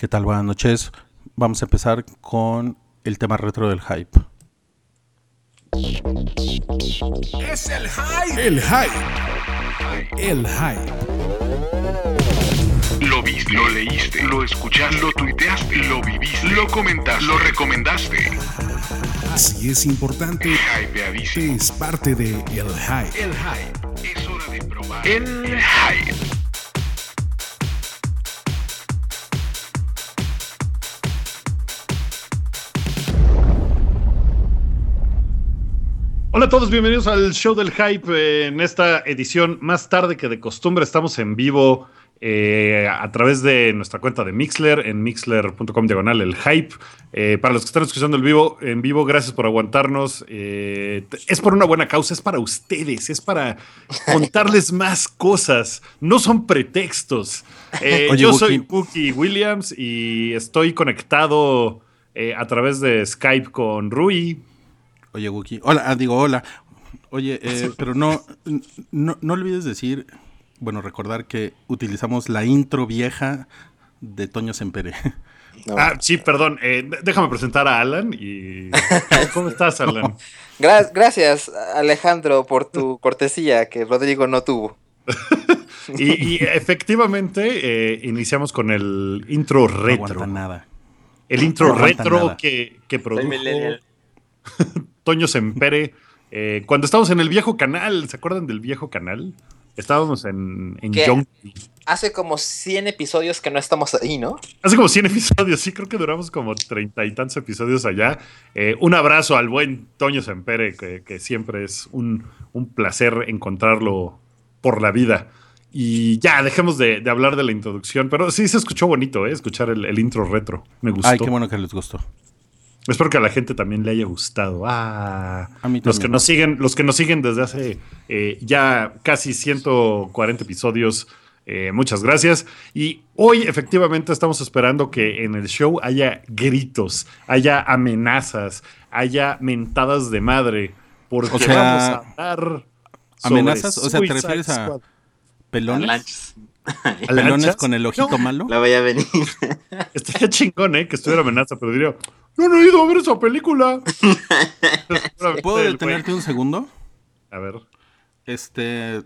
¿Qué tal? Buenas noches. Vamos a empezar con el tema retro del hype. Es el hype. El hype. El hype. Lo viste, lo leíste, lo escuchaste, lo tuiteaste, lo viviste, lo comentaste, lo recomendaste. Así es importante. Hypeadísimo. Es parte de El hype. El hype. Es hora de probar. El hype. Hola a todos, bienvenidos al show del hype. En esta edición, más tarde que de costumbre, estamos en vivo eh, a través de nuestra cuenta de Mixler, en mixler.com diagonal el hype. Eh, para los que están escuchando el vivo, en vivo, gracias por aguantarnos. Eh, es por una buena causa, es para ustedes, es para contarles más cosas. No son pretextos. Eh, Oye, yo soy Cookie Williams y estoy conectado eh, a través de Skype con Rui. Oye, Wookie. Hola, ah, digo hola. Oye, eh, pero no, no, no olvides decir, bueno, recordar que utilizamos la intro vieja de Toño Sempere. Ah, sí, perdón. eh, déjame presentar a Alan y. ¿Cómo estás, Alan? Gra- gracias, Alejandro, por tu cortesía que Rodrigo no tuvo. Y, y efectivamente eh, iniciamos con el intro No retro. aguanta nada. el intro No retro nada. que, que produjo millennial. Toño Sempere. eh, cuando estábamos en el viejo canal, ¿se acuerdan del viejo canal? Estábamos en, en. Hace como 100 episodios que no estamos ahí, ¿no? Hace como 100 episodios, sí, creo que duramos como treinta y tantos episodios allá. Eh, un abrazo al buen Toño Sempere, que, que siempre es un, un placer encontrarlo por la vida. Y ya, dejemos de, de hablar de la introducción, pero sí se escuchó bonito, ¿eh? Escuchar el, el intro retro. Me gustó. Ay, qué bueno que les gustó. Espero que a la gente también le haya gustado. Ah, A mí los que nos siguen, los que nos siguen desde hace eh, ya casi 140 episodios, eh, muchas gracias. Y hoy efectivamente estamos esperando que en el show haya gritos, haya amenazas, haya mentadas de madre, porque O sea, vamos a hablar sobre ¿amenazas? O sea, ¿te refieres a-. ¿Pelones? Lanchas. ¿A ¿Pelones con el ojito No. malo? La voy a venir. Estaría chingón, ¿eh? Que estuviera amenaza, pero diría, no, no he ido a ver esa película. ¿Puedo detenerte un segundo? A ver. Este.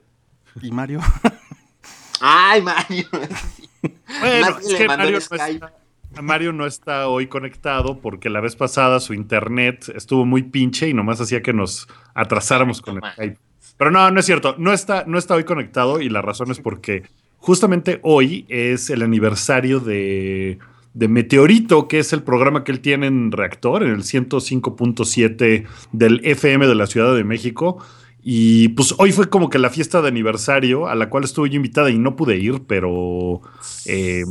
¿Y Mario? Ay, Mario. Bueno, es que Mario no, está, Mario no está hoy conectado porque la vez pasada su internet estuvo muy pinche y nomás hacía que nos atrasáramos con el. Skype. Pero no, no es cierto. No está, no está hoy conectado y la razón es porque justamente hoy es el aniversario de, de Meteorito, que es el programa que él tiene en Reactor, en el 105.7 del FM de la Ciudad de México. Y pues hoy fue como que la fiesta de aniversario a la cual estuve yo invitada y no pude ir, pero eh,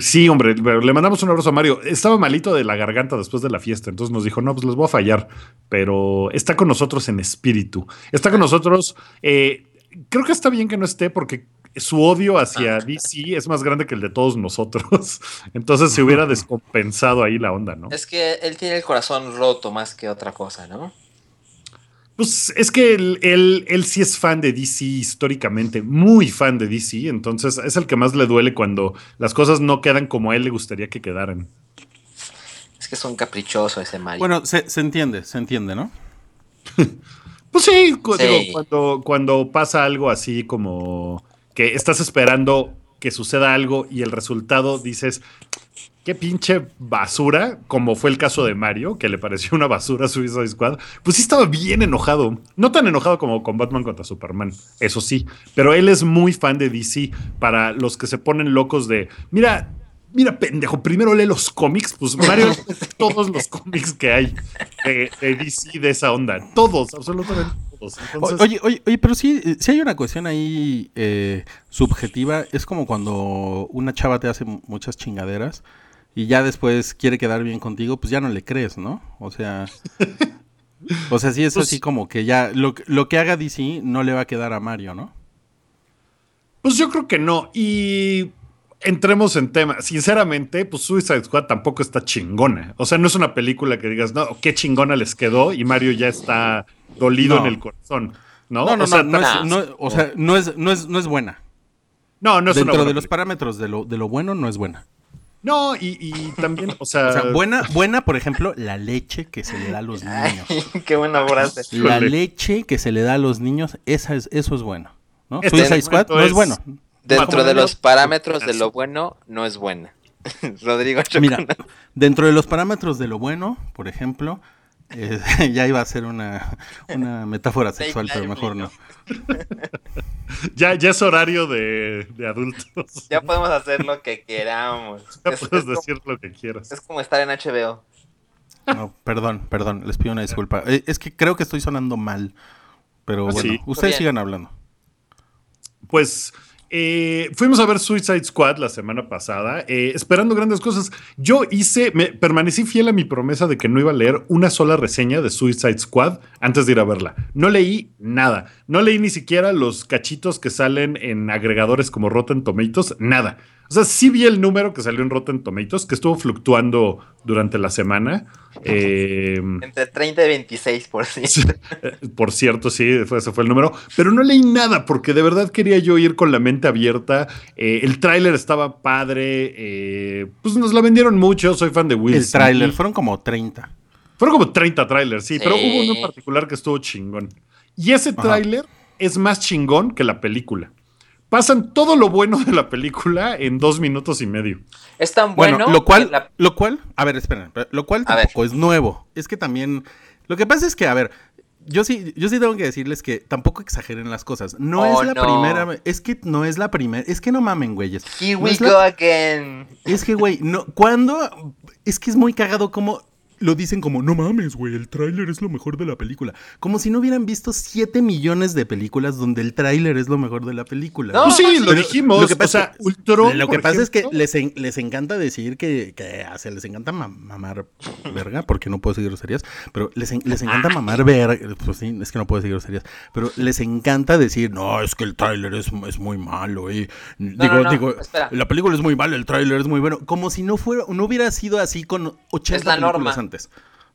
sí, hombre, le mandamos un abrazo a Mario. Estaba malito de la garganta después de la fiesta, entonces nos dijo, no, pues les voy a fallar, pero está con nosotros en espíritu. Está con nosotros, eh, creo que está bien que no esté porque su odio hacia DC es más grande que el de todos nosotros. Entonces se hubiera descompensado ahí la onda, ¿no? Es que él tiene el corazón roto más que otra cosa, ¿no? Pues es que él, él, él sí es fan de DC históricamente, muy fan de DC, entonces es el que más le duele cuando las cosas no quedan como a él le gustaría que quedaran. Es que es un caprichoso ese Mario. Bueno, se, se entiende, se entiende, ¿no? Pues sí, cu- Sí. digo, cuando, cuando pasa algo así como que estás esperando que suceda algo y el resultado dices, qué pinche basura, como fue el caso de Mario, que le pareció una basura Suicide Squad, pues sí estaba bien enojado. No tan enojado como con Batman contra Superman, eso sí, pero él es muy fan de DC. Para los que se ponen locos de, mira, mira, pendejo, primero lee los cómics, pues Mario, todos los cómics que hay de, de DC de esa onda, todos, absolutamente todos. O- Entonces, Oye, oye, oye, pero sí, eh, sí hay una cuestión ahí eh, subjetiva. Es como cuando una chava te hace mu- muchas chingaderas y ya después quiere quedar bien contigo, pues ya no le crees, ¿no? O sea, o sea, sí es Pues- así como que ya lo, lo que haga DC no le va a quedar a Mario, ¿no? Pues yo creo que no. Y entremos en tema. Sinceramente, pues Suicide Squad tampoco está chingona. O sea, no es una película que digas, no, qué chingona les quedó y Mario ya está dolido No. en el corazón. No, No, no, o sea, no, no, ta- es, o sea, no es, no es, no es buena. no, no es una Dentro buena de los película. parámetros de lo, de lo bueno, no es buena. No, y, y también, o sea, O sea, buena, buena, por ejemplo, la leche que se le da a los niños. Ay, qué buena frase. La leche que se le da a los niños, esa es, eso es bueno. ¿no? Este Suicide Squad no es- bueno. Dentro de los parámetros de lo bueno, no es buena. Rodrigo Mira, dentro de los parámetros de lo bueno, por ejemplo, eh, ya iba a ser una, una metáfora sexual, pero mejor no. ya, ya es horario de, de adultos. Ya podemos hacer lo que queramos. Ya Es, puedes es como, decir lo que quieras. es como estar en HBO. No, perdón, perdón, les pido una disculpa. Eh, Es que creo que estoy sonando mal, pero Ah, bueno, sí. ustedes sigan hablando. Pues eh, fuimos a ver Suicide Squad la semana pasada, eh, esperando grandes cosas. Yo hice, me permanecí fiel a mi promesa de que no iba a leer una sola reseña de Suicide Squad antes de ir a verla. No leí nada. No leí ni siquiera los cachitos que salen en agregadores como Rotten Tomatoes, nada. O sea, sí vi el número que salió en Rotten Tomatoes, que estuvo fluctuando durante la semana. Eh, Entre 30 y 26%. eh, Por cierto, sí, fue- ese fue el número. Pero no leí nada porque de verdad quería yo ir con la mente abierta. Eh, el tráiler estaba padre. eh, pues nos la vendieron mucho. Soy fan de Will El tráiler, fueron como 30. Fueron como 30 trailers, sí, pero Sí. hubo uno en particular que estuvo chingón. Y ese tráiler es más chingón que la película. Pasan todo lo bueno de la película en dos minutos y medio. Es tan Bueno, bueno. lo cual, la- lo cual, a ver, esperen, lo cual tampoco es nuevo. Es que también, lo que pasa es que, a ver, yo sí, yo sí tengo que decirles que tampoco exageren las cosas. No Oh, es la no. primera vez, es que no es la primera, es que no mamen, güeyes. Here No we es la- go again. Es que, güey, no, cuando, es que es muy cagado como lo dicen como, no mames, güey, el tráiler es lo mejor de la película. Como si no hubieran visto 7 millones de películas donde el tráiler es lo mejor de la película. No, Pues sí, Pero lo dijimos. lo que o pasa- sea, Ultron. Lo que pasa es que les, en- les encanta decir que, que o sea, les encanta ma- mamar verga, porque no puedo decir groserías, pero les, en- les encanta mamar verga, pues sí, es que no puedo decir groserías, pero les encanta decir, no, es que el tráiler es, es muy malo, y digo, no, no, digo, espera. la película es muy mala, el tráiler es muy bueno, como si no fuera, no hubiera sido así con 80 Es la películas norma. antes.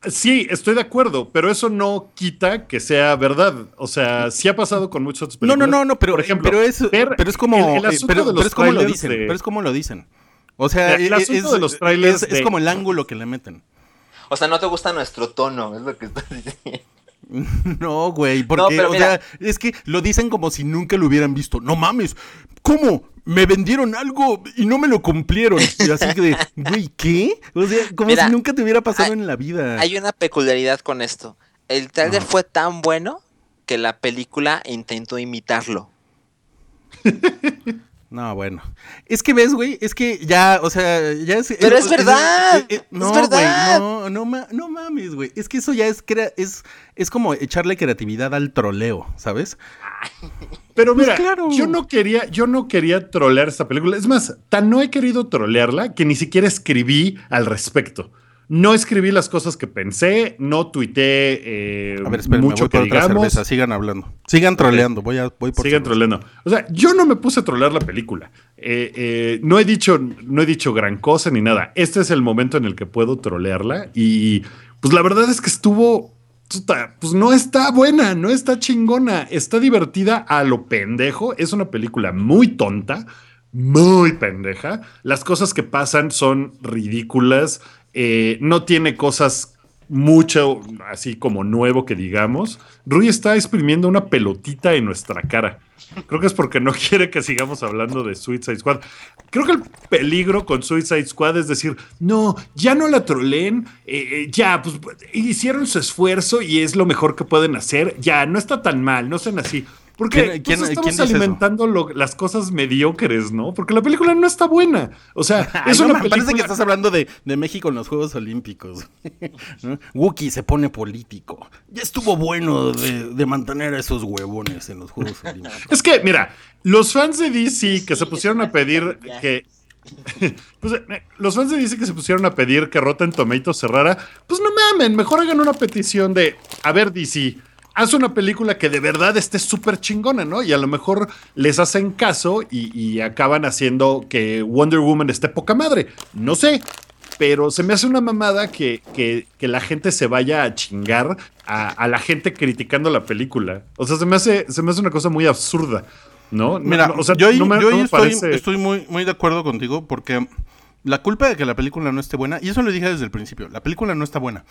Sí, estoy de acuerdo, pero eso no quita que sea verdad. O sea, sí ha pasado con muchas otras No, películas. no, no, no, pero, Por ejemplo, pero es, pero es como, el- el asunto pero, pero es como lo dicen, de- pero es como lo dicen. O sea, El eh, asunto es, de los trailers es- como el ángulo que le meten. O sea, no te gusta nuestro tono, es lo que estás diciendo. No, güey, porque, pero o mira. sea, es que lo dicen como si nunca lo hubieran visto. No mames, ¿cómo? Me vendieron algo y no me lo cumplieron. Y así que de, güey, ¿qué? O sea, como Mira, si nunca te hubiera pasado hay- en la vida. Hay una peculiaridad con esto. El trailer Ajá. fue tan bueno que la película intentó imitarlo. No, bueno. Es que ves, güey, es que ya, o sea, ya es. Pero es verdad, es no, verdad. güey, no, no, no mames, güey. Es que eso ya es, es, es como echarle creatividad al troleo, ¿sabes? Pero Pues mira, claro. yo no quería, yo no quería trolear esta película. Es más, tan no he querido trolearla que ni siquiera escribí al respecto. No escribí las cosas que pensé, no tuiteé eh, A ver, espérenme, mucho voy que por otra digamos. cerveza. Sigan hablando. Sigan troleando, voy, a, voy por Sigan cerveza. troleando. O sea, yo no me puse a trolear la película. Eh, eh, no, he dicho, no he dicho gran cosa ni nada. Este es el momento en el que puedo trolearla. Y pues la verdad es que estuvo. Pues no está buena, no está chingona. Está divertida a lo pendejo. Es una película muy tonta, muy pendeja. Las cosas que pasan son ridículas. Eh, no tiene cosas mucho así como nuevo que digamos. Rui está exprimiendo una pelotita en nuestra cara. Creo que es porque no quiere que sigamos hablando de Suicide Squad. Creo que el peligro con Suicide Squad es decir, no, ya no la troleen, eh, eh, ya, pues hicieron su esfuerzo y es lo mejor que pueden hacer, ya, no está tan mal, no sean así. Porque ¿Quién- quién- pues, estamos quién dice eso? alimentando lo- las cosas mediocres, ¿no? Porque la película no está buena. O sea, es no, una película... Parece que estás hablando de, de México en los Juegos Olímpicos. ¿No? Wookie se pone político. Ya estuvo bueno de, de mantener a esos huevones en los Juegos Olímpicos. Es que, mira, los fans de DC que se pusieron a pedir que. pues, eh, los fans de DC que se pusieron a pedir que Rotten Tomatoes cerrara, pues no mamen, mejor hagan una petición de, a ver DC, haz una película que de verdad esté súper chingona, ¿no? Y a lo mejor les hacen caso y, y acaban haciendo que Wonder Woman esté poca madre. No sé, pero se me hace una mamada que, que- que la gente se vaya a chingar a, a la gente criticando la película. O sea, se me hace, se me hace una cosa muy absurda, ¿no? Mira, no, o sea, yo, ahí- no me- yo no ahí me estoy, parece- estoy muy, muy de acuerdo contigo porque la culpa de que la película no esté buena, y eso lo dije desde el principio, la película no está buena.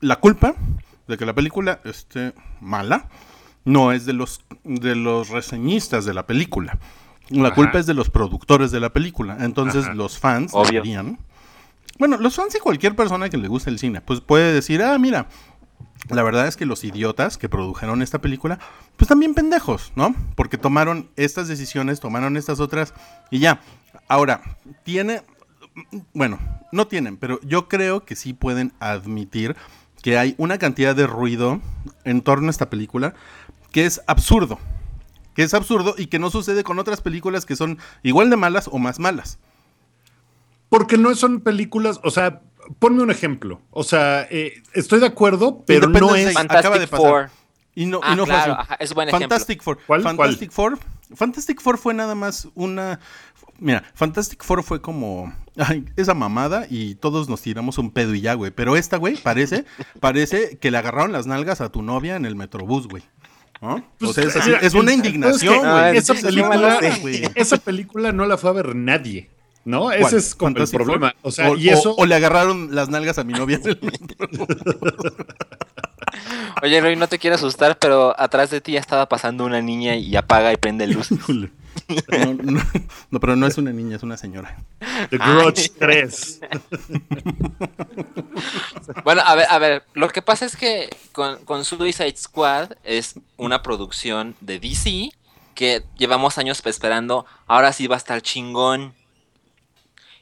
La culpa de que la película esté mala no es de los, de los reseñistas de la película. La Ajá. culpa es de los productores de la película. Entonces Ajá. los fans Obvio. deberían- Bueno, los fans y cualquier persona que le guste el cine, pues puede decir, ah, mira, la verdad es que los idiotas que produjeron esta película, pues también pendejos, ¿no? Porque tomaron estas decisiones, tomaron estas otras y ya. Ahora, tiene, bueno, no tienen, pero yo creo que sí pueden admitir que hay una cantidad de ruido en torno a esta película que es absurdo. Que es absurdo y que no sucede con otras películas que son igual de malas o más malas. Porque no son películas, o sea, ponme un ejemplo. O sea, eh, estoy de acuerdo, pero no es... Fantastic acaba de pasar. Four. Y no, Ah, y no claro, fue así. ajá, es buen ejemplo. Fantastic Four. ¿Cuál? Fantastic Four. Fantastic Four fue nada más una. Mira, Fantastic Four fue como. Ay, esa mamada y todos nos tiramos un pedo y ya, güey. Pero esta, güey, parece, parece que le agarraron las nalgas a tu novia en el metrobús, güey. ¿No? Pues, o sea, es, así- mira, es una indignación, es que, güey. esa, película, sí, güey. esa película no la fue a ver nadie, ¿no? Ese es como el Four. problema. O sea, o, y eso... o- o le agarraron las nalgas a mi novia en el metro. Oye, Roy, no te quiero asustar, pero atrás de ti ya estaba pasando una niña y apaga y prende luz. No, no, no, pero no es una niña, es una señora. The Grudge 3. Bueno, a ver, a ver, lo que pasa es que con, con Suicide Squad es una producción de DC que llevamos años esperando, ahora sí va a estar chingón.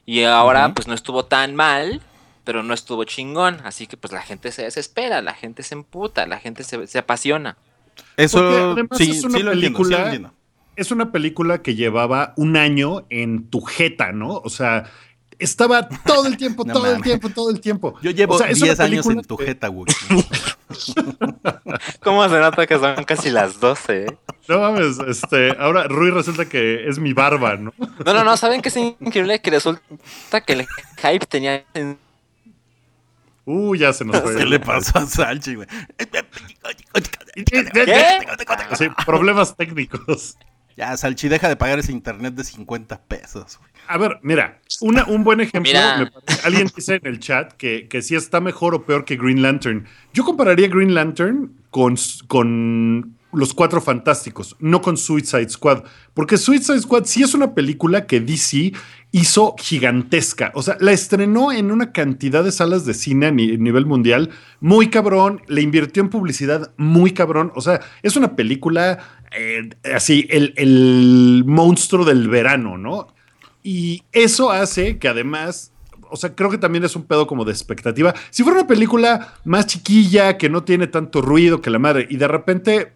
Y ahora pues no estuvo tan mal, pero no estuvo chingón, así que pues la gente se desespera, la gente se emputa, la gente se, se apasiona. Eso además sí, es una sí lo entiendo, sí lo película- entiendo. Es una película que llevaba un año en tu jeta, ¿no? O sea, estaba todo el tiempo, No todo el tiempo, todo el tiempo. Yo llevo O sea, es una 10 años película en tu jeta, güey. ¿Cómo se nota que son casi las 12? eh? No mames, este, ahora Rui resulta que es mi barba, ¿no? No, no, no, ¿saben qué es increíble? Que resulta que el hype tenía... en- Uh, ya se nos fue. ¿Qué le pasó a Salchi, güey? Sí, problemas técnicos. Ya, Salchi, deja de pagar ese internet de 50 pesos, güey. A ver, mira, una, un buen ejemplo. Mira. me parece- alguien dice en el chat que, que sí está mejor o peor que Green Lantern. Yo compararía Green Lantern con, con Los Cuatro Fantásticos, no con Suicide Squad. Porque Suicide Squad sí es una película que DC hizo gigantesca. O sea, la estrenó en una cantidad de salas de cine a ni- nivel mundial muy cabrón. Le invirtió en publicidad muy cabrón. O sea, es una película eh, así, el, el monstruo del verano, ¿no? Y eso hace que además, o sea, creo que también es un pedo como de expectativa. Si fuera una película más chiquilla, que no tiene tanto ruido que la madre, y de repente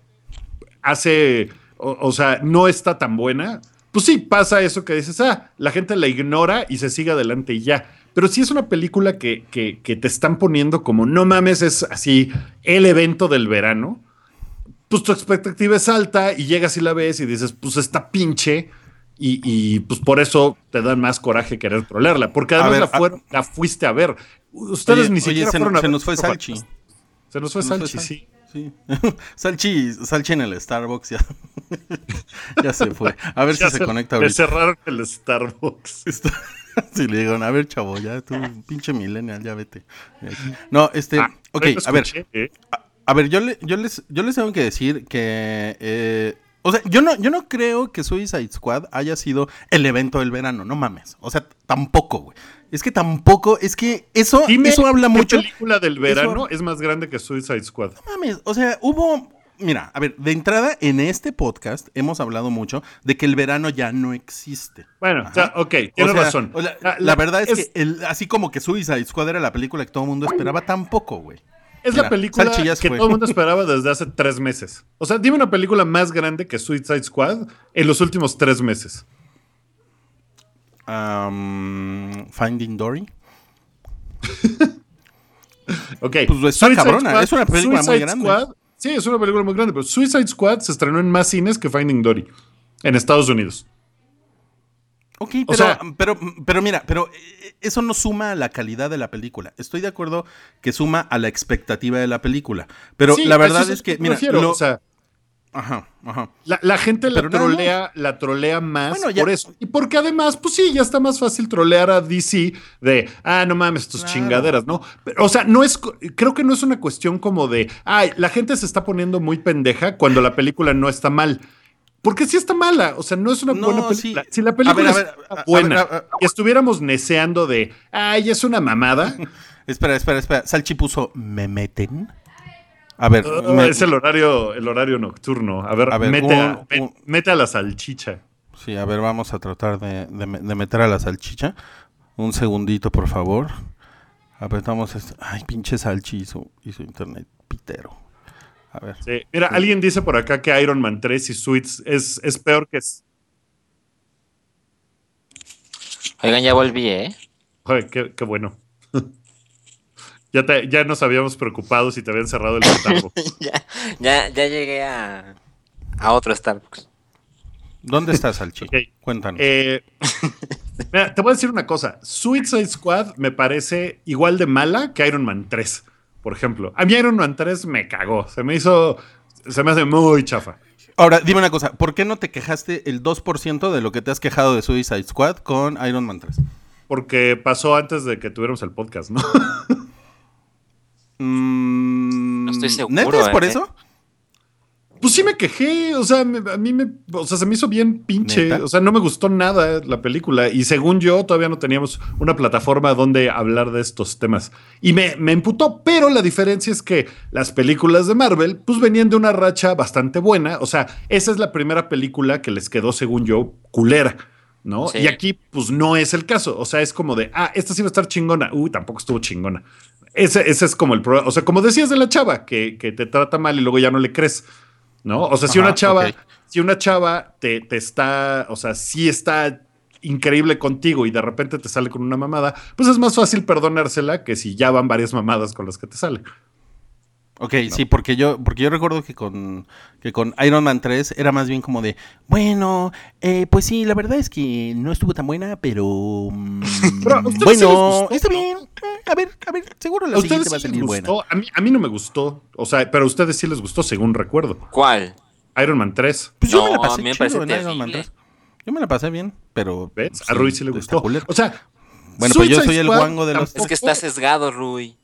hace, o, o sea, no está tan buena, pues sí, pasa eso que dices, ah, la gente la ignora y se sigue adelante y ya. Pero si es una película que, que, que te están poniendo como, no mames, es así el evento del verano, pues tu expectativa es alta y llegas y la ves y dices, pues está pinche. Y, y, pues por eso te dan más coraje querer trolearla. Porque además ver, la, fuiste a ver. Ustedes Oye, ni oye, siquiera se, fueron a se nos Salchi. Se nos fue Se nos fue Salchi, Sal- sí. Sí. Salchi, Salchi en el Starbucks ya, ya se fue. A ver Ya si se, conecta ahorita. cerraron el Starbucks. Está- Sí, le digo, a ver, chavo, ya tú, pinche millennial, ya vete. de aquí". No, este, Ah, ok, a ver, ¿eh? a ver, yo, le- yo, les, yo les tengo que decir que, eh, o sea, yo no, yo no creo que Suicide Squad haya sido el evento del verano, no mames, o sea, tampoco, güey. Es que tampoco, es que eso, Dime eso habla mucho. película del verano eso- es más grande que Suicide Squad. mames, o sea, hubo. Mira, a ver, de entrada en este podcast hemos hablado mucho de que el verano ya no existe. Bueno, o sea, ok, O tienes sea, razón. o la, La- la la- verdad es, es- que el- así como que Suicide Squad era la película que todo el mundo esperaba, tampoco, güey. Es Mira, la película que fue. todo el mundo esperaba desde hace tres meses. O sea, dime una película más grande que Suicide Squad en los últimos tres meses. Finding Dory. Ok. Pues está cabrona, es una película muy grande. Squad- sí, es una película muy grande, pero Suicide Squad se estrenó en más cines que Finding Dory en Estados Unidos. Ok, O pero, sea- pero, pero mira, pero eh, eso no suma a la calidad de la película. Estoy de acuerdo que suma a la expectativa de la película. Pero Sí, la verdad es que, mira, lo- o sea, Ajá, ajá. La, la gente la Pero nada trolea, la trolea más Bueno, ya- por eso. Y porque además, pues sí, ya está más fácil trolear a DC de, ah, no mames, tus Claro. chingaderas, ¿no? Pero, o sea, no es, creo que no es una cuestión como de, ay, la gente se está poniendo muy pendeja cuando la película no está mal. Porque sí está mala, o sea, no es una No, buena película. sí. Si la película ver, es buena ver, y estuviéramos neceando de, ay, es una mamada, Espera, espera, espera. Salchi puso, ¿me meten? A ver, uh, me- es el horario, el horario nocturno. A ver, A ver, mete, a, un- me- un- mete a la salchicha. Sí, a ver, vamos a tratar de, de me- de meter a la salchicha. Un segundito, por favor. Apretamos esto. Ay, pinche salchi y su, y su internet pitero. A ver. Sí. Mira, alguien dice por acá que Iron Man 3 y Suits es, es peor que... Oigan, ya volví, ¿eh? Joder, qué, qué bueno. Ya, te- ya nos habíamos preocupado si te habían cerrado el catálogo. ya, ya, ya llegué a, a otro Starbucks. ¿Dónde está Salchi? Ok. Cuéntanos. Eh, mira, te voy a decir una cosa. Suicide Squad me parece igual de mala que Iron Man 3, por ejemplo. A mí Iron Man 3 me cagó. Se me hizo... Se me hace muy chafa. Ahora, dime una cosa. ¿Por qué no te quejaste el 2% de lo que te has quejado de Suicide Squad con Iron Man 3? Porque pasó antes de que tuviéramos el podcast, ¿no? Mm, No estoy seguro, ¿Neta es por ¿eh? eso? Pues sí me quejé, o sea, me- a mí me, o sea, se me hizo bien pinche, ¿Neta? o sea, no me gustó nada la película y según yo todavía no teníamos una plataforma donde hablar de estos temas y me, me emputó, pero la diferencia es que las películas de Marvel pues venían de una racha bastante buena, o sea, esa es la primera película que les quedó según yo culera. ¿No? Sí. Y aquí, pues no es el caso. O sea, es como de, ah, esta sí va a estar chingona. Uy, tampoco estuvo chingona. Ese, ese es como el problema. O sea, como decías de la chava, que, que te trata mal y luego ya no le crees. ¿No? O sea, si una chava, si una chava te, te está, o sea, sí está increíble contigo y de repente te sale con una mamada, pues es más fácil perdonársela que si ya van varias mamadas con las que te sale. Ok, sí, porque yo, porque yo recuerdo que con, que con Iron Man 3 era más bien como de, bueno, eh, pues sí, la verdad es que no estuvo tan buena, pero, mm, Pero bueno, gustó, está ¿no? bien, eh, a ver, a ver, seguro la ¿A siguiente va a sí les salir buena. gustó? A mí, a mí no me gustó. O sea, pero a ustedes sí les gustó, según recuerdo. ¿Cuál? Iron Man 3. Pues yo me la No, pasé me chido parece en Iron Man terrible. 3. Yo me la pasé bien, pero... ¿Ves? sí, a Rui sí le gustó. O sea, Bueno, pues yo soy el guango de los... Es que está sesgado, Rui.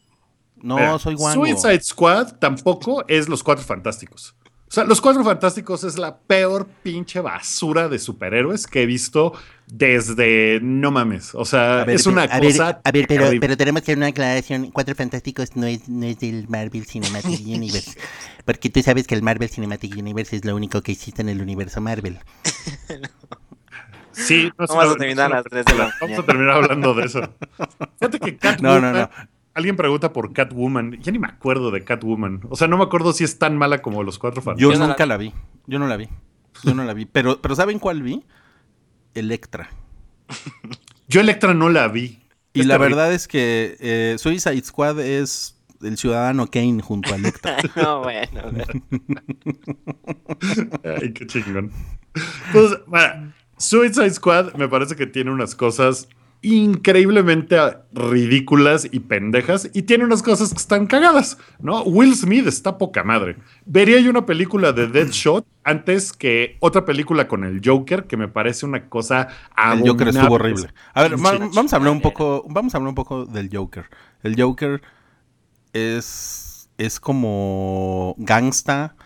No, Mira, soy guango. Suicide Squad tampoco es Los Cuatro Fantásticos. O sea, Los Cuatro Fantásticos es la peor pinche basura de superhéroes que he visto desde no mames. O sea, ver, es una a ver, cosa. a ver, pero, tenemos que hacer una aclaración. Cuatro Fantásticos no es, no es del Marvel Cinematic Universe. Porque tú sabes que el Marvel Cinematic Universe es lo único que existe en el universo Marvel. Sí, no, Vamos a terminar a las tres de la Vamos a terminar hablando de eso. Fíjate que Catwoman. No, no, no. Alguien pregunta por Catwoman. Ya ni me acuerdo de Catwoman. O sea, no me acuerdo si es tan mala como Los Cuatro Yo Fantásticos. Yo no la nunca vi. la vi. Yo no la vi. Yo no la vi. Pero, pero ¿saben cuál vi? Electra. Yo Electra no la vi. Y Es la terrible. verdad es que eh, Suicide Squad es el ciudadano Kane junto a Electra. no, bueno. Ay, qué chingón. Pues, bueno, Suicide Squad me parece que tiene unas cosas increíblemente ridículas y pendejas y tiene unas cosas que están cagadas, ¿no? Will Smith está poca madre. Vería yo una película de Deadshot antes que otra película con el Joker que me parece una cosa El Joker estuvo abominable. horrible. A ver, vamos a hablar un poco, vamos a hablar un poco del Joker. El Joker es es como gangsta,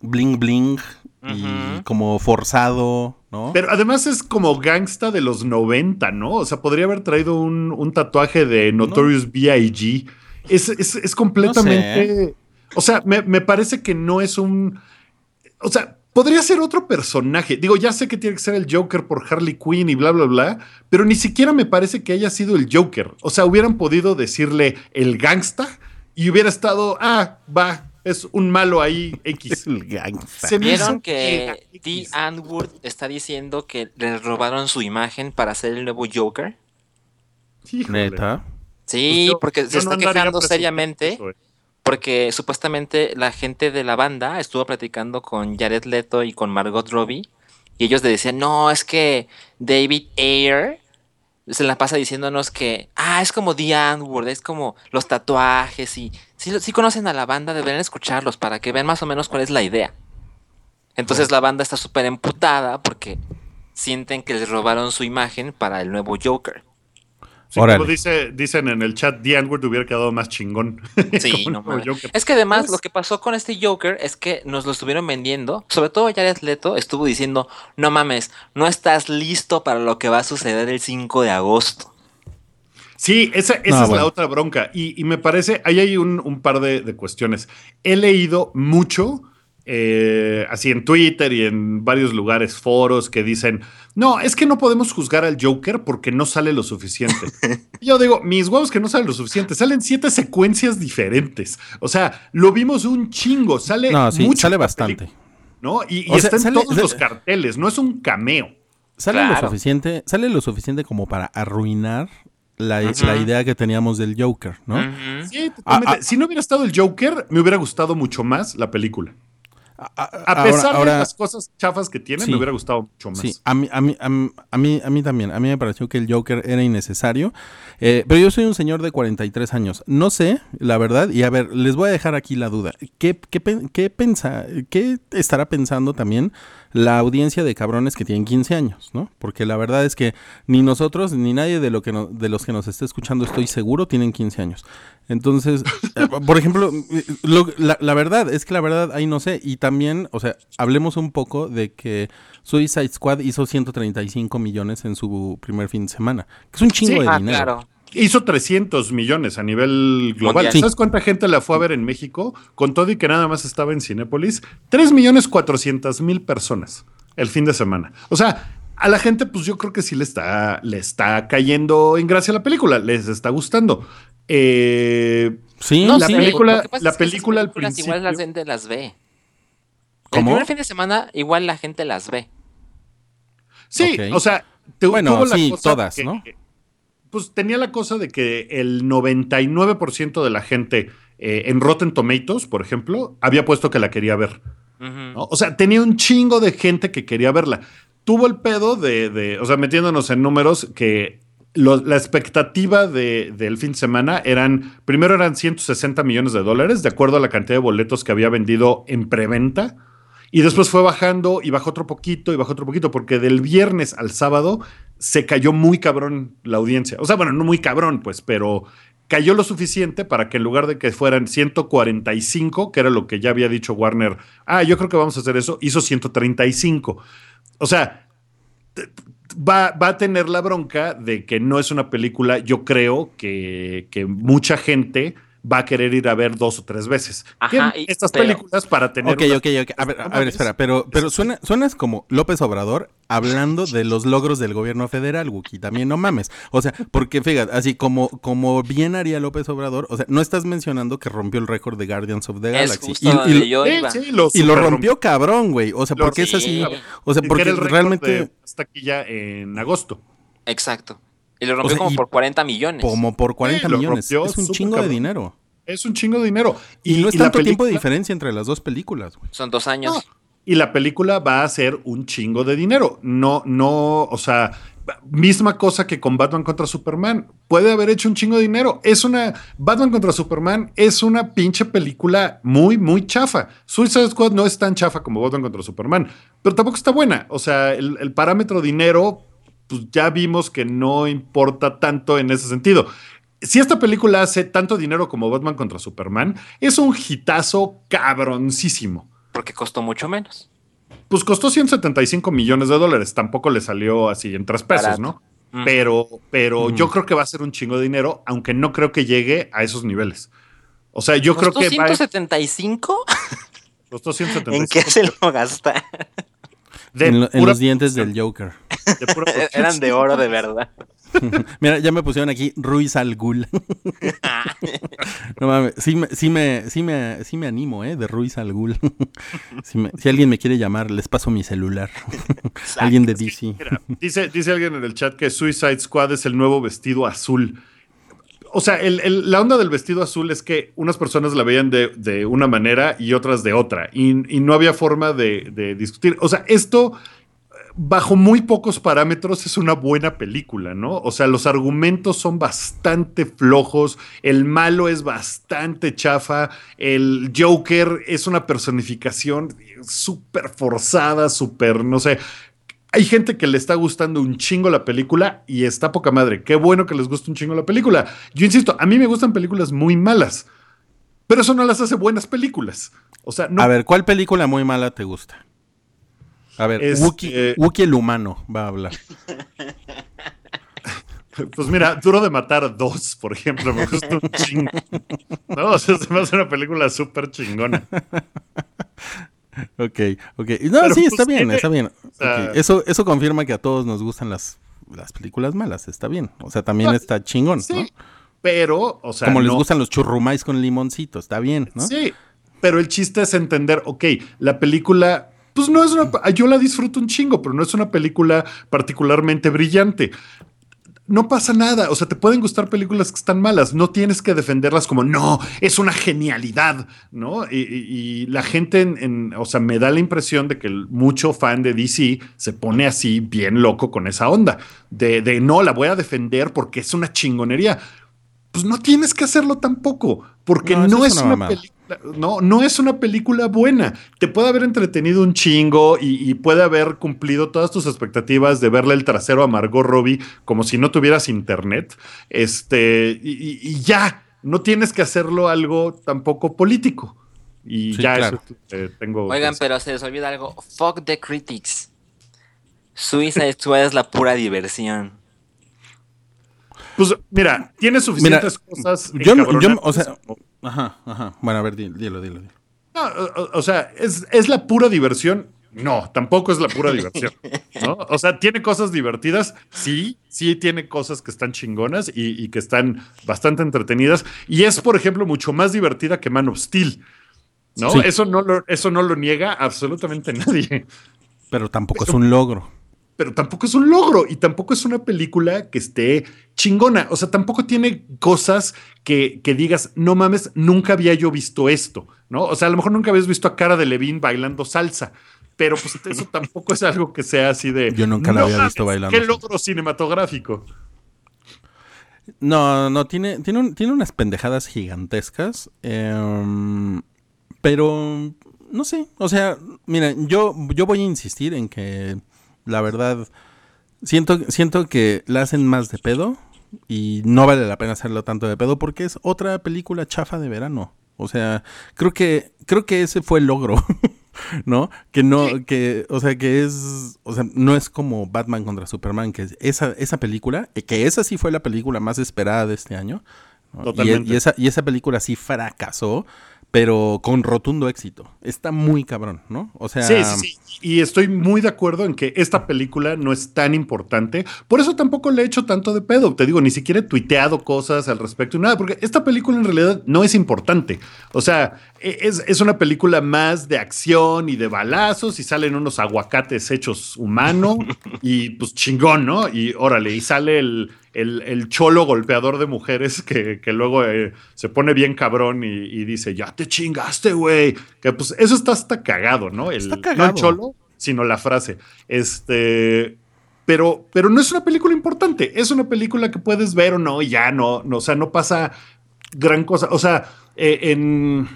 bling bling y como forzado, ¿no? Pero además es como gangsta de los 90, ¿no? O sea, podría haber traído un, un tatuaje de Notorious B.I.G. Es, es, es completamente... O sea, me, me parece que no es un... O sea, podría ser otro personaje. Digo, ya sé que tiene que ser el Joker por Harley Quinn y bla, bla, bla, pero ni siquiera me parece que haya sido el Joker. O sea, hubieran podido decirle el gangsta y hubiera estado, ah, va, es un malo ahí X. Se ¿Vieron que. T. Antwoord está diciendo que le robaron su imagen para hacer el nuevo Joker? Híjole. Neta. Sí, Pues yo- porque yo se no está quejando seriamente eso, eh. porque supuestamente la gente de la banda estuvo platicando con Jared Leto y con Margot Robbie y ellos le decían, no, es que David Ayer se la pasa diciéndonos que, ah, es como The Antwoord, es como los tatuajes y si, si conocen a la banda deberían escucharlos para que vean más o menos cuál es la idea. Entonces la banda está súper emputada porque sienten que les robaron su imagen para el nuevo Joker. Sí, como dice, dicen en el chat, The N-Word hubiera quedado más chingón. Sí, no. Es que además Pues- lo que pasó con este Joker es que nos lo estuvieron vendiendo. Sobre todo Jared Leto estuvo diciendo, no mames, no estás listo para lo que va a suceder el 5 de agosto. Sí, esa, esa No, es la otra bronca. Y, y me parece, ahí hay un, un par de, de cuestiones. He leído mucho, eh, así en Twitter y en varios lugares, foros, que dicen, no, es que no podemos juzgar al Joker porque no sale lo suficiente. Yo digo, mis huevos que no salen lo suficiente, salen siete secuencias diferentes. O sea, lo vimos un chingo, sale No, sí, mucho sale bastante. película, ¿No? Y, y sea, está en todos sale- los carteles, no es un cameo. Sale Claro. lo suficiente, sale lo suficiente como para arruinar la, idea que teníamos del Joker, ¿no? Sí, totalmente. Ah, ah. si no hubiera estado el Joker, me hubiera gustado mucho más la película. A, a- ahora- pesar ahora- de las cosas chafas que tiene, Sí. me hubiera gustado mucho más. Sí, a mí, a, mí, a, mí, a, mí, a mí también. A mí me pareció que el Joker era innecesario. Eh, pero yo soy un señor de 43 años. No sé, la verdad. Y a ver, les voy a dejar aquí la duda. ¿Qué, qué, pensa, qué estará pensando también la audiencia de cabrones que tienen 15 años? ¿no? Porque la verdad es que ni nosotros ni nadie de, lo que no- de los que nos esté escuchando, estoy seguro, tienen 15 años. Entonces, eh, por ejemplo, lo- la, la verdad es que la verdad ahí no sé. Y también, o sea, hablemos un poco de que Suicide Squad hizo 135 millones en su primer fin de semana. Que es un chingo Sí, de Ah, dinero. claro. Hizo 300 millones a nivel global. Sí. ¿Sabes cuánta gente la fue a ver en México? Con todo y que nada más estaba en Cinépolis. 3 millones 400 mil personas el fin de semana. O sea, a la gente, pues yo creo que sí le está, le está cayendo en gracia la película. Les está gustando. Eh, Sí, No, La sí. película- la película al películas Igual la principio- gente las ve. El ¿Cómo? primer fin de semana, igual la gente las ve. Sí, o sea, te- Bueno, tuvo la sí, cosa todas, que- ¿no? Pues tenía la cosa de que el 99% de la gente eh, en Rotten Tomatoes, por ejemplo, había puesto que la quería ver. O sea, tenía un chingo de gente que quería verla. Tuvo el pedo de, de- o sea, metiéndonos en números que lo- la expectativa de- del fin de semana eran, primero eran 160 millones de dólares, de acuerdo a la cantidad de boletos que había vendido en preventa. Y después fue bajando y bajó otro poquito y bajó otro poquito, porque del viernes al sábado se cayó muy cabrón la audiencia. O sea, bueno, no muy cabrón, pues, pero cayó lo suficiente para que en lugar de que fueran 145, que era lo que ya había dicho Warner, ah, yo creo que vamos a hacer eso, hizo 135. O sea, va, va a tener la bronca de que no es una película, yo creo que, que mucha gente va a querer ir a ver dos o tres veces. Ajá, y- estas pero- películas para tener... Ok, una- ok, ok. A ver, a ver, espera, pero, pero suena, suenas como López Obrador hablando de los logros del gobierno federal, Wookie. También no mames. O sea, porque fíjate, así como, como bien haría López Obrador, o sea, no estás mencionando que rompió el récord de Guardians of the Es Galaxy. justo Y- y, donde yo Sí, iba. sí, lo y lo rompió cabrón, güey. O sea, porque es así. Sí. O sea, Que porque realmente de esta aquí ya en agosto. Exacto. Y lo rompió sea, como y- por 40 millones. como por 40 lo millones. rompió Es un chingo de dinero. Es un chingo de dinero. Y, no es tanto tiempo de diferencia entre las dos películas, güey. Son dos años. No, y la película va a ser un chingo de dinero. No, no, o sea, misma cosa que con Batman contra Superman. Puede haber hecho un chingo de dinero. Es una. Batman contra Superman es una pinche película muy, muy chafa. Suicide Squad no es tan chafa como Batman contra Superman, pero tampoco está buena. O sea, el, el parámetro dinero, pues ya vimos que no importa tanto en ese sentido. Si esta película hace tanto dinero como Batman contra Superman, es un hitazo cabroncísimo. Porque costó mucho menos. Pues costó 175 millones de dólares. Tampoco le salió así en tres pesos, Barato. ¿no? Mm. Pero, pero Mm. yo creo que va a ser un chingo de dinero, aunque no creo que llegue a esos niveles. O sea, yo creo ¿Costó que va, 175? costó 175 ¿En qué se lo gastaron? De en, lo- en pura los dientes del Joker. de pura. Eran de oro de verdad. Mira, ya me pusieron aquí Ruiz al Ghul. no mames, sí me, sí me, sí me, sí me animo, ¿eh? De Ruiz al Ghul. si, me- si alguien me quiere llamar, les paso mi celular. alguien de DC. Mira, dice, dice alguien en el chat que Suicide Squad es el nuevo vestido azul. O sea, la onda del vestido azul es que unas personas la veían de, una manera y otras de otra. Y, no había forma de, de discutir. O sea, esto, bajo muy pocos parámetros es una buena película, ¿no? O sea, los argumentos son bastante flojos, el malo es bastante chafa, el Joker es una personificación súper forzada, súper, no sé. Hay gente que le está gustando un chingo la película y está poca madre. Qué bueno que les guste un chingo la película. Yo insisto, a mí me gustan películas muy malas, pero eso no las hace buenas películas. O sea, no A ver, ¿cuál película muy mala te gusta? A ver, Este- Wookie, Wookie el humano va a hablar. Pues mira, Duro de Matar 2, por ejemplo, me gusta un chingo. No, o sea, se me hace una película súper chingona. Ok, ok. No, Pero, sí, pues, está bien, tiene- está bien. Sea- Eso, eso confirma que a todos nos gustan las, las películas malas, está bien. O sea, también está chingón, ¿no? Sí, pero, o sea, Como les no- gustan los churrumais con limoncito, está bien, ¿no? Sí, pero el chiste es entender, ok, la película, pues no es una, yo la disfruto un chingo, pero no es una película particularmente brillante. No pasa nada, o sea, te pueden gustar películas que están malas, no tienes que defenderlas como, no, es una genialidad, ¿no? Y, y- y la gente, en, en- o sea, me da la impresión de que el- mucho fan de DC se pone así bien loco con esa onda, de, de no, la voy a defender porque es una chingonería. Pues no tienes que hacerlo tampoco, porque No, es es una película. No, no es una película buena. Te puede haber entretenido un chingo y, y puede haber cumplido todas tus expectativas de verle el trasero a Margot Robbie como si no tuvieras internet. Este, y, y- y ya, no tienes que hacerlo algo tampoco político. Y Sí, ya claro. eso eh, tengo. Oigan, pero se les olvida algo. Fuck the critics. Suicide Squad es la pura diversión. Pues mira, tiene suficientes cosas. Yo, o sea, ajá, ajá. Bueno, a ver, di- dilo, dilo, dilo. No, o, o sea, ¿es, ¿es la pura diversión? No, tampoco es la pura diversión. ¿no? O sea, tiene cosas divertidas, sí, sí tiene cosas que están chingonas y, y que están bastante entretenidas. Y es, por ejemplo, mucho más divertida que Man of Steel. ¿no? Sí. Eso, no lo, eso no lo niega absolutamente nadie. Pero tampoco es un logro. Pero tampoco es un logro y tampoco es una película que esté chingona. O sea, tampoco tiene cosas que, que digas, no mames, nunca había yo visto esto, ¿no? O sea, a lo mejor nunca habías visto a Cara de Levine bailando salsa, pero pues eso tampoco es algo que sea así de. Yo nunca la "No había mames, visto bailando Qué salsa". logro cinematográfico. No, no, tiene, tiene, un- tiene unas pendejadas gigantescas. em, pero, no sé. O sea, miren, yo, yo voy a insistir en que la verdad, siento, siento que la hacen más de pedo. Y no vale la pena hacerlo tanto de pedo porque es otra película chafa de verano. O sea, creo que, creo que ese fue el logro. ¿No? Que no, que, o sea, que es, o sea, no es como Batman contra Superman, que es esa, esa película, eh, que esa sí fue la película más esperada de este año. ¿no? Y, Totalmente. y esa, y esa película sí fracasó, pero con rotundo éxito. Está muy cabrón, ¿no? O sea, Sí, sí, sí. Y estoy muy de acuerdo en que esta película no es tan importante. Por eso tampoco le he hecho tanto de pedo. Te digo, ni siquiera he tuiteado cosas al respecto y nada, porque esta película en realidad no es importante. O sea, e- es, es una película más de acción y de balazos y salen unos aguacates hechos humano y pues chingón, ¿no? Y órale, y sale el, el, el cholo golpeador de mujeres que, que luego eh, se pone bien cabrón y, y dice, ya te chingaste, güey. Que pues eso está hasta cagado, ¿no? El, Está No cagado. el cholo, sino la frase. Este... Pero, pero no es una película importante, es una película que puedes ver o no, y ya no, no, o sea, no pasa gran cosa. O sea, eh, en,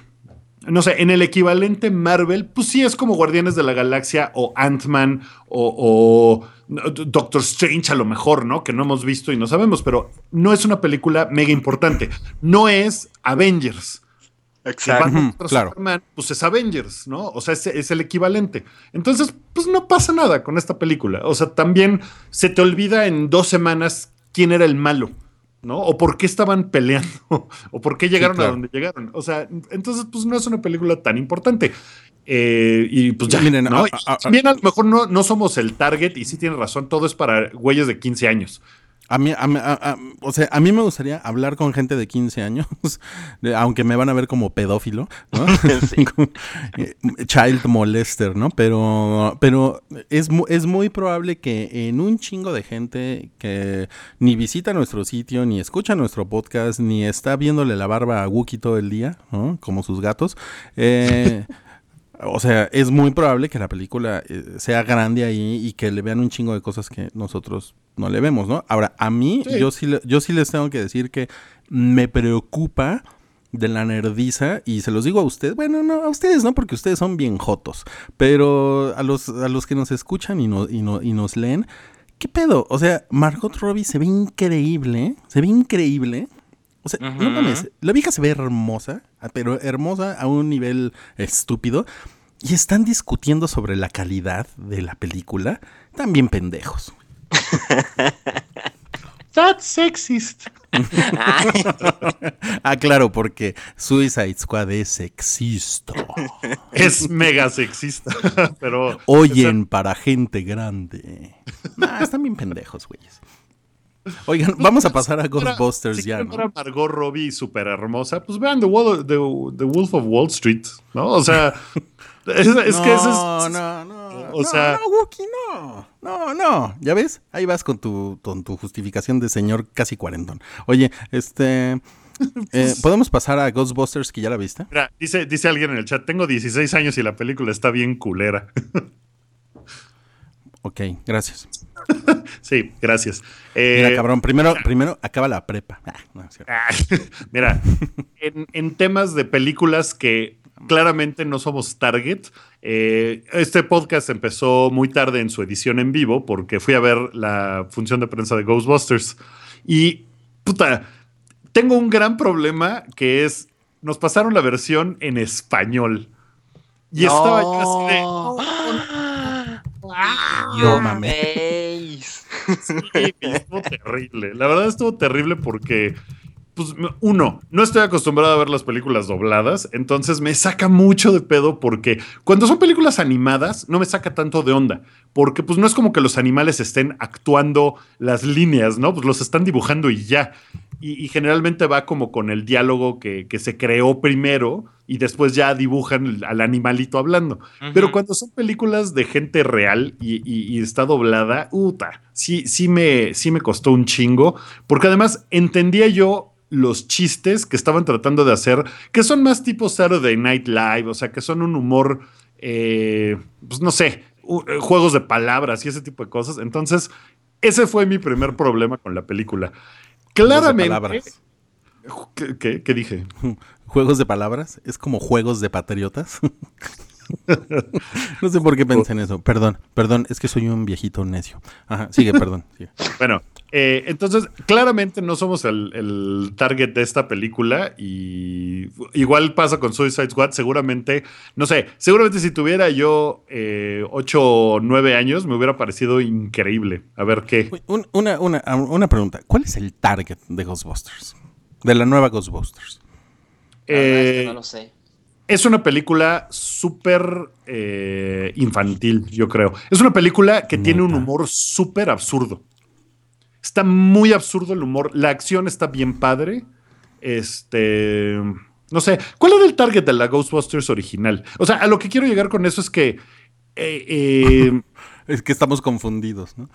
no sé, en el equivalente Marvel, pues sí es como Guardianes de la Galaxia o Ant-Man o, Doctor Strange a lo mejor, ¿no? Que no hemos visto y no sabemos, pero no es una película mega importante. No es Avengers. Ujú, contra claro. Superman, pues es Avengers, ¿no? O sea, es, es el equivalente. Entonces, pues no pasa nada con esta película. O sea, también se te olvida en dos semanas quién era el malo, ¿no? O por qué estaban peleando, o por qué llegaron claro. a donde llegaron. O sea, entonces, pues no es una película tan importante. Eh, y pues ya, Miren, ¿no? a- a- bien a lo mejor no, no somos el target, y sí tienes razón, todo es para güeyes de 15 años. A mí, a a- a- o sea, a mí me gustaría hablar con gente de 15 años, de- aunque me van a ver como pedófilo, ¿no? Eh, Child molester, ¿no? Pero, pero es, es muy probable que en un chingo de gente que ni visita nuestro sitio, ni escucha nuestro podcast, ni está viéndole la barba a Wookie todo el día, ¿no? Como sus gatos, eh, O sea, es muy probable que la película eh, sea grande ahí y que le vean un chingo de cosas que nosotros no le vemos, ¿no? Ahora, a mí, Sí. yo, sí, yo sí les tengo que decir que me preocupa de la nerdiza y se los digo a ustedes, bueno, no, a ustedes no, porque ustedes son bien jotos, pero a los, a los que nos escuchan y, no, y, no, y nos leen, ¿qué pedo? O sea, Margot Robbie se ve increíble, se ve increíble. O sea, no Ujú. mames, la vieja se ve hermosa, pero hermosa a un nivel estúpido. Y están discutiendo sobre la calidad de la película. También pendejos. That's sexist. Ah, claro, porque Suicide Squad es sexista. Es mega sexista, pero... Oyen para gente grande. Nah, están bien pendejos, güeyes. Oigan, vamos a pasar a Si Ghostbusters si ya, ¿no? Margot Robbie súper hermosa, pues vean The, Wall- The- The Wolf of Wall Street, ¿no? O sea, es, es que eso No, es... no, no. o no, sea- no, Wookie, no. No, no. ¿Ya ves? Ahí vas con tu, con tu justificación de señor casi cuarentón. Oye, este... eh, ¿Podemos pasar a Ghostbusters que ya la viste? Mira, dice, dice alguien en el chat, tengo 16 años y la película está bien culera. Ok, gracias. sí, gracias. Eh, Mira, cabrón, primero, primero acaba la prepa. Ah, no. Ah, Mira, en, en temas de películas que claramente no somos target, eh, este podcast empezó muy tarde en su edición en vivo porque fui a ver la función de prensa de Ghostbusters. Y, puta, tengo un gran problema que es, nos pasaron la versión en español. Y estaba yo así de... "Oh, No mames. Sí, estuvo terrible. La verdad estuvo terrible porque, pues, uno, no estoy acostumbrado a ver las películas dobladas, entonces me saca mucho de pedo porque cuando son películas animadas no me saca tanto de onda, porque pues no es como que los animales estén actuando las líneas, ¿no? Pues los están dibujando y ya. Y, y generalmente va como con el diálogo que, que se creó primero y después ya dibujan al animalito hablando. Pero cuando son películas de gente real y, y- y está doblada, uta, sí, sí, me, sí me costó un chingo, porque además entendía yo los chistes que estaban tratando de hacer, que son más tipo Saturday Night Live, o sea, que son un humor, eh, pues no sé, eh, juegos de palabras y ese tipo de cosas. Entonces, ese fue mi primer problema con la película. Claramente... ¿Qué, qué- qué dije? Juegos de palabras. Es como juegos de patriotas. no sé por qué pensé en eso. Perdón, perdón. Es que soy un viejito necio. Ajá, sigue, perdón. sigue. Bueno, eh, entonces claramente no somos el, el target de esta película y igual pasa con Suicide Squad, seguramente, no sé, seguramente si tuviera yo 8 o 9 años me hubiera parecido increíble. A ver qué. Una, una, una pregunta. ¿Cuál es el target de Ghostbusters? De la nueva Ghostbusters. Es que Eh, no lo sé. es una película súper eh, infantil, yo creo. Es una película que tiene un humor súper absurdo. Está muy absurdo el humor. La acción está bien padre. Este. No sé. ¿Cuál era el target de la Ghostbusters original? O sea, a lo que quiero llegar con eso es que. eh, eh, Es que estamos confundidos, ¿no?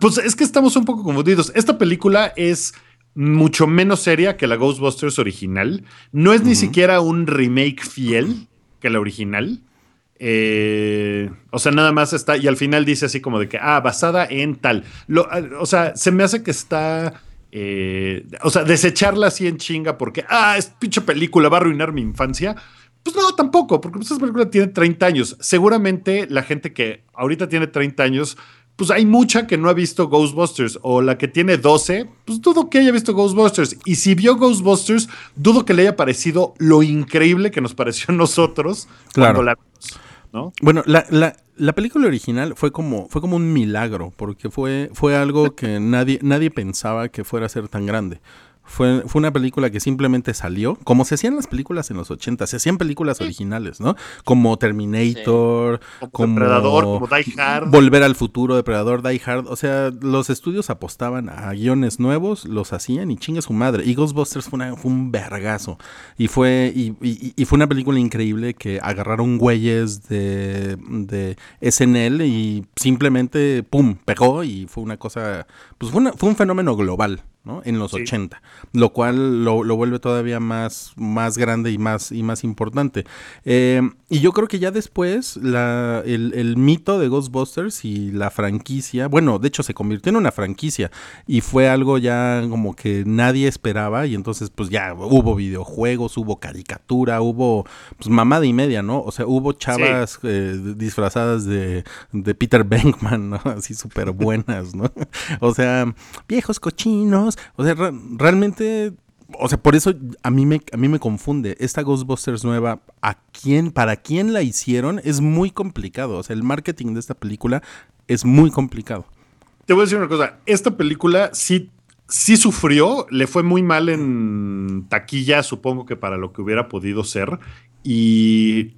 pues es que estamos un poco confundidos. Esta película es mucho menos seria que la Ghostbusters original. No es ni siquiera un remake fiel que la original. Eh, o sea, nada más está, y al final dice así como de que, ah, basada en tal. Lo- ah, o sea, se me hace que está, eh, o sea, desecharla así en chinga porque, ah, es pinche película, va a arruinar mi infancia. Pues no, tampoco, porque esta película tiene 30 años. Seguramente la gente que ahorita tiene 30 años, pues hay mucha que no ha visto Ghostbusters, o la que tiene 12, pues dudo que haya visto Ghostbusters. Y si vio Ghostbusters, dudo que le haya parecido lo increíble que nos pareció a nosotros Claro. cuando la vimos, ¿no? Bueno, la, la, la película original fue como, fue como un milagro, porque fue, fue algo que nadie, nadie pensaba que fuera a ser tan grande. Fue, fue una película que simplemente salió, como se hacían las películas en los 80, se hacían películas originales, ¿no? Como Terminator, Como como, Depredador, como Die Hard. Volver al futuro, Depredador, Die Hard. O sea, los estudios apostaban a guiones nuevos, los hacían y chingue su madre. Y Ghostbusters fue, una- fue un vergazo. Y fue, y, y- y fue una película increíble que agarraron güeyes de, de SNL y simplemente, pum, pegó y fue una cosa, pues fue, una- fue un fenómeno global. ¿No? En los Sí. 80, lo cual lo, lo vuelve todavía más, más grande y más, y más importante. Eh, y yo creo que ya después la, el, el mito de Ghostbusters y la franquicia, bueno, de hecho se convirtió en una franquicia y fue algo ya como que nadie esperaba y entonces pues ya hubo videojuegos, hubo caricatura, hubo pues mamada y media, ¿no? O sea, hubo chavas eh, disfrazadas de, de Peter Venkman, ¿no? Así súper buenas, ¿no? o sea, viejos cochinos, o sea, re- realmente... O sea, por eso a mí me a mí me confunde esta Ghostbusters nueva, ¿a quién para quién la hicieron? Es muy complicado, o sea, el marketing de esta película es muy complicado. Te voy a decir una cosa. Esta película sí, sí sufrió, le fue muy mal en taquilla, supongo que para lo que hubiera podido ser. Y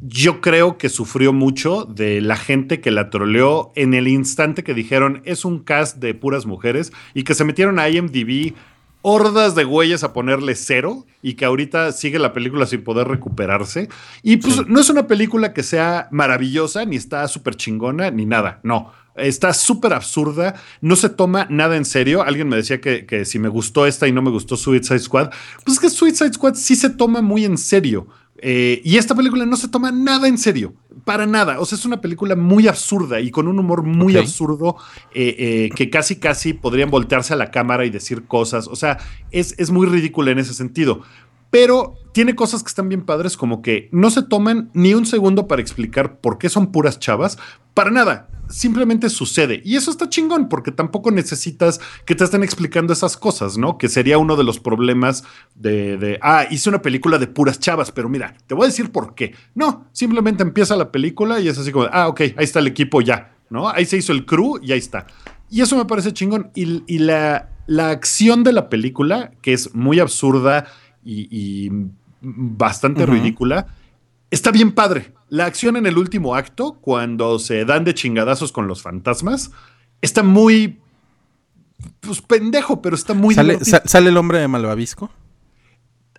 yo creo que sufrió mucho de la gente que la troleó en el instante que dijeron es un cast de puras mujeres y que se metieron a IMDb hordas de güeyes a ponerle cero y que ahorita sigue la película sin poder recuperarse. Y pues no es una película que sea maravillosa, ni está súper chingona, ni nada. No. Está súper absurda, no se toma nada en serio. Alguien me decía que, que si me gustó esta y no me gustó Suicide Squad. Pues es que Suicide Squad sí se toma muy en serio. Eh, y esta película no se toma nada en serio, para nada. O sea, es una película muy absurda y con un humor muy absurdo eh, eh, que casi, casi podrían voltearse a la cámara y decir cosas. O sea, es, es muy ridícula en ese sentido. Pero tiene cosas que están bien padres, como que no se toman ni un segundo para explicar por qué son puras chavas. Para nada. Simplemente sucede. Y eso está chingón, porque tampoco necesitas que te estén explicando esas cosas, ¿no? Que sería uno de los problemas de, de, ah, hice una película de puras chavas, pero mira, te voy a decir por qué. No, simplemente empieza la película y es así como, ah, ok, ahí está el equipo ya, ¿no? Ahí se hizo el crew y ahí está. Y eso me parece chingón. Y, y la, la acción de la película, que es muy absurda y, y bastante ridícula, está bien padre. La acción en el último acto, cuando se dan de chingadazos con los fantasmas, está muy. Pues pendejo, pero está muy ¿Sale, sa- ¿Sale el hombre de Malvavisco?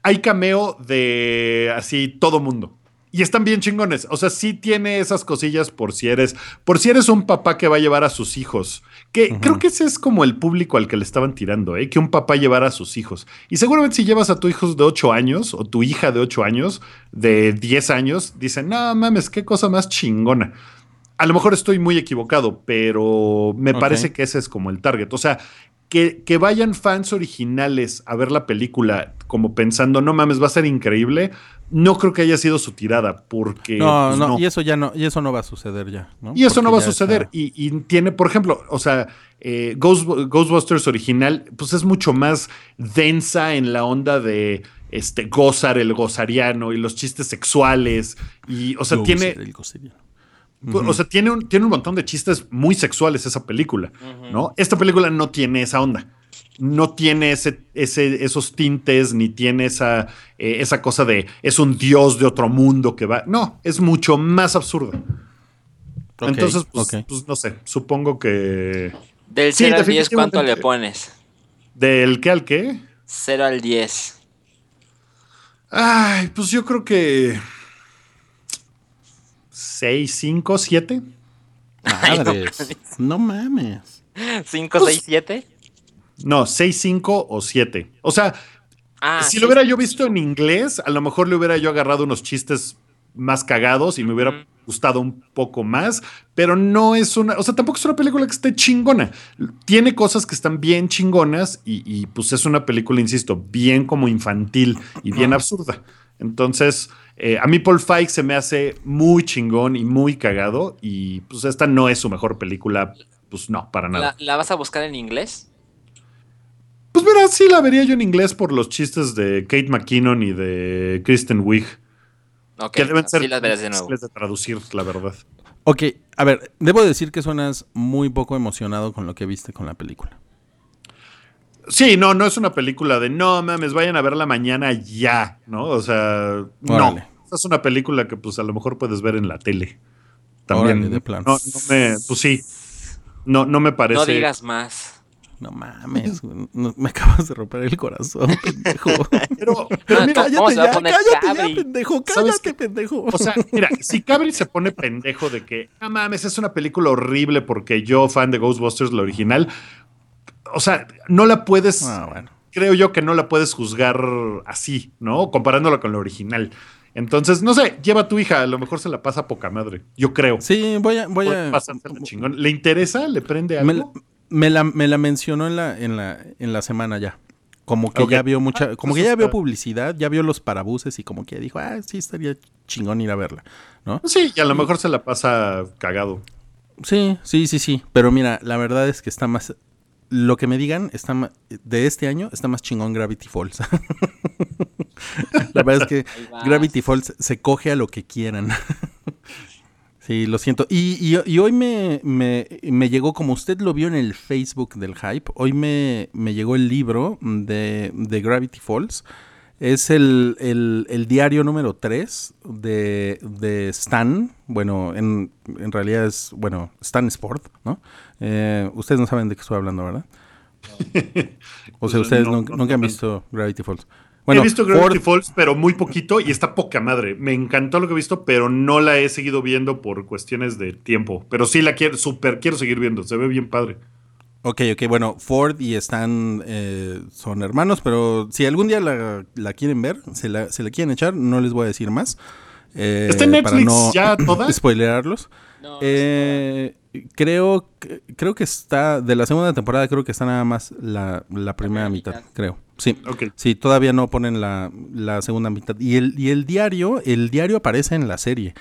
Hay cameo de así todo mundo. Y están bien chingones. O sea, sí tiene esas cosillas por si eres. Por si eres un papá que va a llevar a sus hijos. Que creo que ese es como el público al que le estaban tirando, ¿eh? Que un papá llevara a sus hijos. Y seguramente si llevas a tu hijo de 8 años o tu hija de 8 años, de 10 años, dicen, no mames, qué cosa más chingona. A lo mejor estoy muy equivocado, pero me parece que ese es como el target. O sea, que, que vayan fans originales a ver la película como pensando, no mames, va a ser increíble, no creo que haya sido su tirada, porque... no, pues, no, y eso ya no, y eso no va a suceder ya, ¿no? y eso no va a suceder. está- Y, y tiene, por ejemplo, o sea, eh, Ghost- Ghostbusters original, pues es mucho más densa en la onda de este Gozar, el gozariano y los chistes sexuales. Y, o sea, Go tiene. el Pues, O sea, tiene un, tiene un montón de chistes muy sexuales esa película, ¿no? Esta película no tiene esa onda. No tiene ese, ese, esos tintes, ni tiene esa, eh, esa cosa de es un dios de otro mundo que va. No, es mucho más absurda. Ok, Entonces, pues, pues, no sé, supongo que. Del Sí, 0 al 10, ¿cuánto le pones? ¿Del qué al qué? 0 al 10. Ay, pues yo creo que. 6, 5, 7. Madres. no mames. 5, Pues- 6, 7. No, 6, 5 o 7. O sea, Ah, si sí, lo hubiera sí, yo visto en inglés, a lo mejor le hubiera yo agarrado unos chistes más cagados y me hubiera gustado un poco más, pero no es una, o sea, tampoco es una película que esté chingona. Tiene cosas que están bien chingonas y, y, pues es una película, insisto, bien como infantil y bien absurda. Entonces, eh, a mí Paul Feig se me hace muy chingón y muy cagado y pues esta no es su mejor película, pues no, para nada. ¿La, la vas a buscar en inglés? Pues mira, sí la vería yo en inglés por los chistes de Kate McKinnon y de Kristen Wiig. Ok, que deben ser las verás de nuevo. difíciles de traducir, la verdad. Ok, a ver, debo decir que suenas muy poco emocionado con lo que viste con la película. Sí, no, no es una película de no mames, vayan a verla mañana ya, ¿no? O sea, Órale. no. Es una película que pues a lo mejor puedes ver en la tele. También. Órale, de plano. No, no me, pues sí. No, no me parece. No digas más. No mames, no- me acabas de romper el corazón, pendejo. Pero, pero mira, to- ¿Cómo se va a ya, cállate Cabri? ya, pendejo, ¿Sabes cállate, pendejo. O sea, mira, si Cabri se pone pendejo de que, no mames, es una película horrible porque yo, fan de Ghostbusters, la original, o sea, no la puedes, Ah, bueno. creo yo que no la puedes juzgar así, ¿no? Comparándola con la original. Entonces, no sé, lleva a tu hija, a lo mejor se la pasa poca madre, yo creo. Sí, voy a, voy a, chingón. ¿Le interesa? ¿Le prende me, algo? me la, me la mencionó en la, en la, en la semana ya. Como que ya vio mucha, Ah, como que eso ya vio publicidad, ya vio los parabuses y como que dijo, ah, sí, estaría chingón ir a verla, ¿no? Sí, y a lo mejor se la pasa cagado. Sí, sí, sí, sí. Pero mira, la verdad es que está más. Lo que me digan está de este año está más chingón Gravity Falls. la verdad es que. Gravity Falls se coge a lo que quieran. sí, lo siento. Y, y- y hoy me, me- me llegó, como usted lo vio en el Facebook del Hype, hoy me, me llegó el libro de, de Gravity Falls. Es el, el- el diario número 3 de, de Stan. Bueno, en, en realidad es, bueno, Stan Sport, ¿no? Eh, ustedes no saben de qué estoy hablando, ¿verdad? O sea, Pues, ustedes no, nunca, nunca han visto Gravity Falls. he visto Gravity Ford- Falls, pero muy poquito y está poca madre. Me encantó lo que he visto, pero no la he seguido viendo por cuestiones de tiempo. Pero sí la quiero, súper quiero seguir viendo. Se ve bien padre. Ok, ok, bueno, Ford y Stan eh, son hermanos, pero si algún día la, la quieren ver, se la, se la quieren echar, no les voy a decir más. eh, ¿Está en para Netflix no ya toda? spoilerarlos. No, no Eh, creo, que- creo que está, de la segunda temporada, creo que está nada más la, la primera mitad, mitad. creo. Sí. Sí, todavía no ponen la, la segunda mitad. Y el, y el diario, el diario aparece en la serie.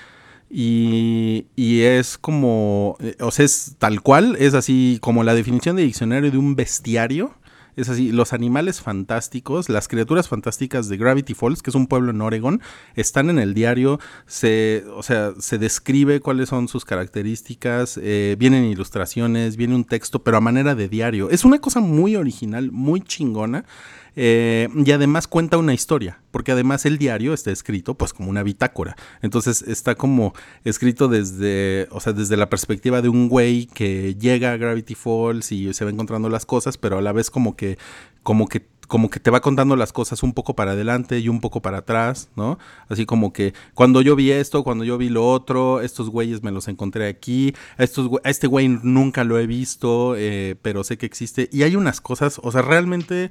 Y, y es como, eh, o sea, es tal cual, es así como la definición de diccionario de un bestiario. Es así, los animales fantásticos, las criaturas fantásticas de Gravity Falls, que es un pueblo en Oregon, están en el diario, se, o sea, se describe cuáles son sus características, eh, vienen ilustraciones, viene un texto, pero a manera de diario. Es una cosa muy original, muy chingona. Eh, y además cuenta una historia, porque además el diario está escrito pues como una bitácora. Entonces está como escrito desde, o sea, desde la perspectiva de un güey que llega a Gravity Falls y se va encontrando las cosas, pero a la vez como que, como que como que te va contando las cosas un poco para adelante y un poco para atrás, ¿no? Así como que cuando yo vi esto, cuando yo vi lo otro, estos güeyes me los encontré aquí, estos, a este güey nunca lo he visto, eh, pero sé que existe. Y hay unas cosas, o sea, realmente...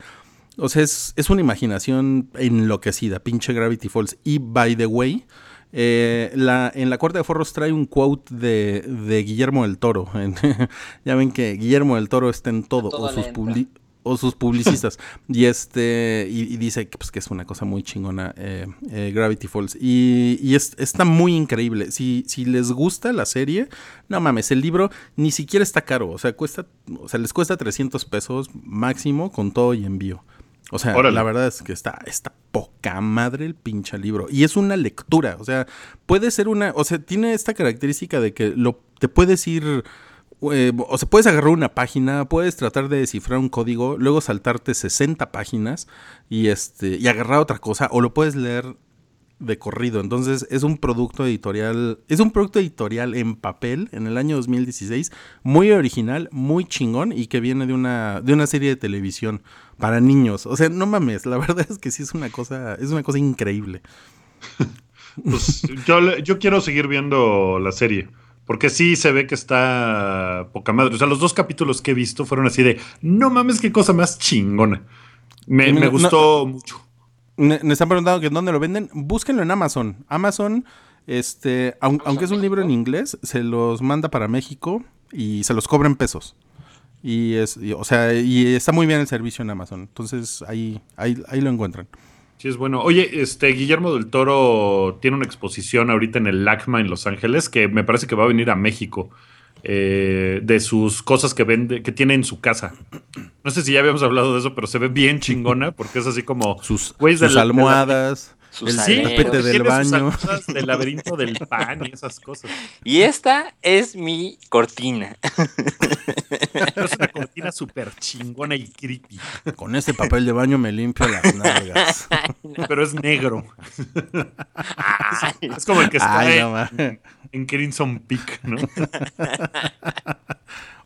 O sea, es, es una imaginación enloquecida, pinche Gravity Falls. Y by the way, eh, la, en la Corte de Forros trae un quote de, de Guillermo del Toro. Ya ven que Guillermo del Toro está en todo, o sus, publi- o sus publicistas. y este y, y dice que, pues, que es una cosa muy chingona eh, eh, Gravity Falls. Y, y es- está muy increíble. Si, si les gusta la serie, no mames, el libro ni siquiera está caro. O sea, cuesta, o sea, les cuesta 300 pesos máximo con todo y envío. O sea, Órale. la verdad es que está, está poca madre el pinche libro. Y es una lectura. O sea, puede ser una. O sea, tiene esta característica de que lo, te puedes ir. eh, o sea, puedes agarrar una página, puedes tratar de descifrar un código, luego saltarte 60 páginas y este. y agarrar otra cosa. O lo puedes leer de corrido. Entonces, es un producto editorial. Es un producto editorial en papel en el año 2016. Muy original, muy chingón. Y que viene de una, de una serie de televisión para niños. O sea, no mames, la verdad es que sí es una cosa, es una cosa increíble. Pues yo, yo quiero seguir viendo la serie. Porque sí se ve que está poca madre. O sea, los dos capítulos que he visto fueron así de no mames, qué cosa más chingona. Me, no. gustó mucho. Me, me están preguntando que dónde lo venden. Búsquenlo en Amazon. Amazon, este, aun- aunque es un libro en inglés, se los manda para México y se los cobra en pesos. Y es, y, o sea, y está muy bien el servicio en Amazon. Entonces ahí, ahí, ahí lo encuentran. Sí, es bueno. Oye, este Guillermo del Toro tiene una exposición ahorita en el LACMA en Los Ángeles que me parece que va a venir a México. eh, de sus cosas que vende, que tiene en su casa. No sé si ya habíamos hablado de eso, pero se ve bien chingona porque es así como Sus, güeyes sus la- almohadas, Sus el aleros. tapete del sus baño. del laberinto del pan y esas cosas. Y esta es mi cortina. Es una cortina súper chingona y creepy, Con este papel de baño me limpio las nalgas. pero es negro. es como el que está Ay, en, no en Crimson Peak, ¿no?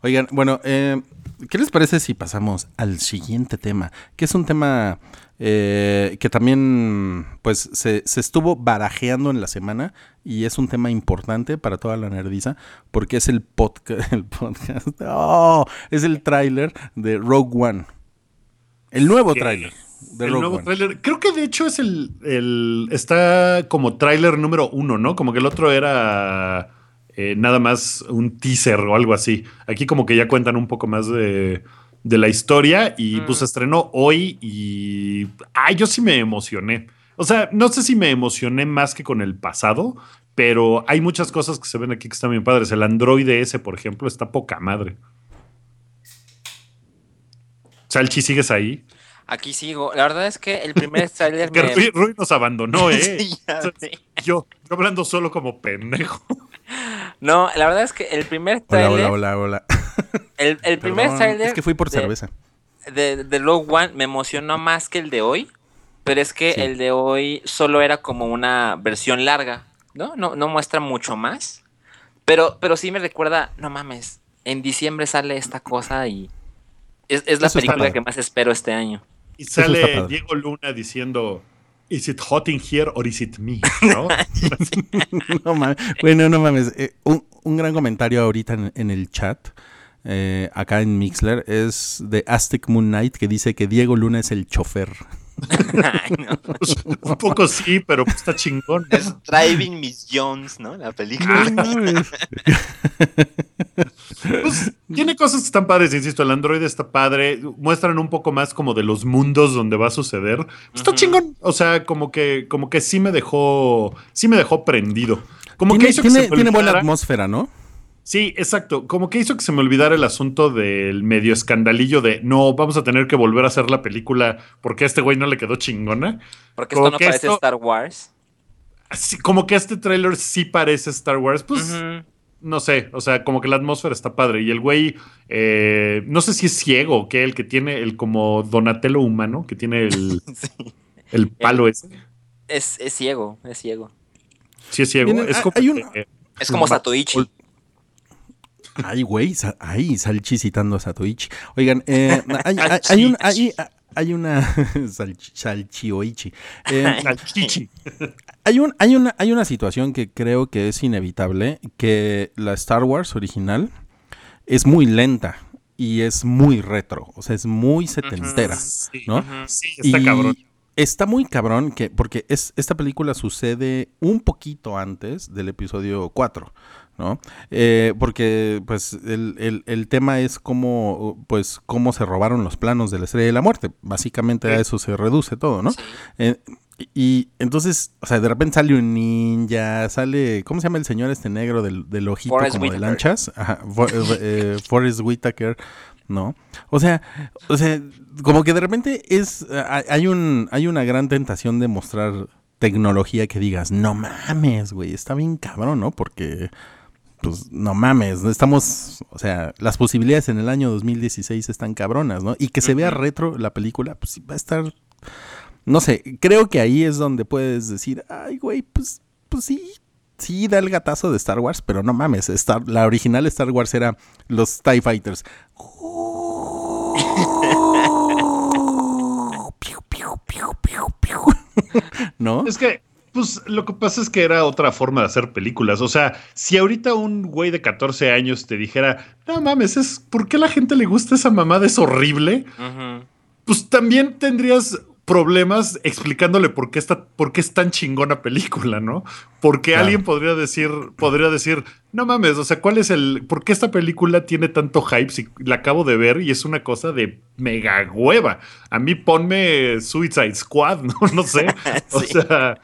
Oigan, bueno, eh, ¿qué les parece si pasamos al siguiente tema? Que es un tema eh, que también pues se, se estuvo barajeando en la semana y es un tema importante para toda la nerdiza porque es el, podca- el podcast, ¡Oh! es el tráiler de Rogue One. El nuevo tráiler de el Rogue nuevo One. tráiler. Creo que de hecho es el, el- Está como tráiler número uno, ¿no? Como que el otro era eh, nada más un teaser o algo así. Aquí como que ya cuentan un poco más de, de la historia y pues se estrenó hoy y... Ay, yo sí me emocioné. O sea, no sé si me emocioné más que con el pasado, pero hay muchas cosas que se ven aquí que están bien padres. El androide ese, por ejemplo, está poca madre. Salchi, ¿sigues ahí? Aquí sigo. La verdad es que el primer tráiler Que me... Rui, Rui nos abandonó, ¿eh? Sí, ya sé. yo, yo hablando solo como pendejo. No, la verdad es que el primer Hola, tráiler... hola, hola, hola. El, el primer tráiler... Es que fui por de- cerveza. de, de Rogue One me emocionó más que el de hoy, pero es que Sí. el de hoy solo era como una versión larga, ¿no? No, no muestra mucho más, pero, pero sí me recuerda, no mames, en diciembre sale esta cosa y es, es la Eso película que más espero este año. Y sale. Diego Luna diciendo, ¿Is it hot in here or is it me? ¿No? no mames. Bueno, no mames. Eh, un, un gran comentario ahorita en, en el chat, eh, acá en Mixler, es de Aztec Moon Knight que dice que Diego Luna es el chofer. Ay, no. Pues, un poco sí, pero pues, está chingón. ¿no? Es Driving Miss Jones, ¿no? La película. Pues, tiene cosas que están padres, insisto, el androide está padre, muestran un poco más como de los mundos donde va a suceder. Está Ujú. chingón, o sea, como que, como que sí me dejó, sí me dejó prendido. Como que Tiene, hizo que tiene- se me tiene buena atmósfera, ¿no? Sí, exacto. Como que hizo que se me olvidara el asunto del medio escandalillo de no, vamos a tener que volver a hacer la película porque a este güey no le quedó chingona. Porque Como esto no que parece esto- Star Wars. Así, como que este tráiler sí parece Star Wars, pues no sé, o sea, como que la atmósfera está padre. Y el güey, eh, no sé si es ciego o qué, el que tiene el como Donatello humano, que tiene el, Sí. el palo ese. Es, es ciego, es ciego. Sí es ciego. Es como hay un- que- Es como Satoichi. Ay, güey, sa- ay, Salchi citando a Satoichi. Oigan, eh, hay, hay- hay un- hay- hay una... Salchi- Salchioichi. Eh, Salchichi. Hay, un, hay, una, hay una situación que creo que es inevitable, que la Star Wars original es muy lenta y es muy retro, o sea, es muy setentera, Sí, ¿no? Sí, está Y cabrón. Está muy cabrón que, porque es, esta película sucede un poquito antes del episodio 4, ¿no? Eh, porque, pues, el, el- el tema es cómo, pues, cómo se robaron los planos de la Estrella de la Muerte. Básicamente a eso se reduce todo, ¿no? Eh, y, entonces, o sea, de repente sale un ninja, sale, ¿cómo se llama el señor este negro del, del ojito Forrest como de Whitaker. lanchas? Ajá, For- eh, eh, Forrest Whitaker, ¿no? O sea, o sea, como que de repente es, hay un, hay una gran tentación de mostrar tecnología que digas, no mames, güey, está bien cabrón, ¿no? Porque, pues, no mames, estamos, o sea, las posibilidades en el año 2016 están cabronas, ¿no? Y que se vea retro la película, pues va a estar, no sé, creo que ahí es donde puedes decir, ay, güey, pues, pues sí, sí da el gatazo de Star Wars, pero no mames, Star, la original Star Wars era los TIE Fighters. ¿No? Es que, pues, lo que pasa es que era otra forma de hacer películas. O sea, si ahorita un güey de 14 años te dijera, no mames, es ¿por qué la gente le gusta esa mamada? Es horrible. Pues también tendrías problemas explicándole por qué está, por qué es tan chingona película, ¿no? Porque Claro. alguien podría decir, podría decir, no mames, o sea, ¿cuál es el, por qué esta película tiene tanto hype si la acabo de ver y es una cosa de mega hueva? A mí ponme Suicide Squad, no, no sé, o sea,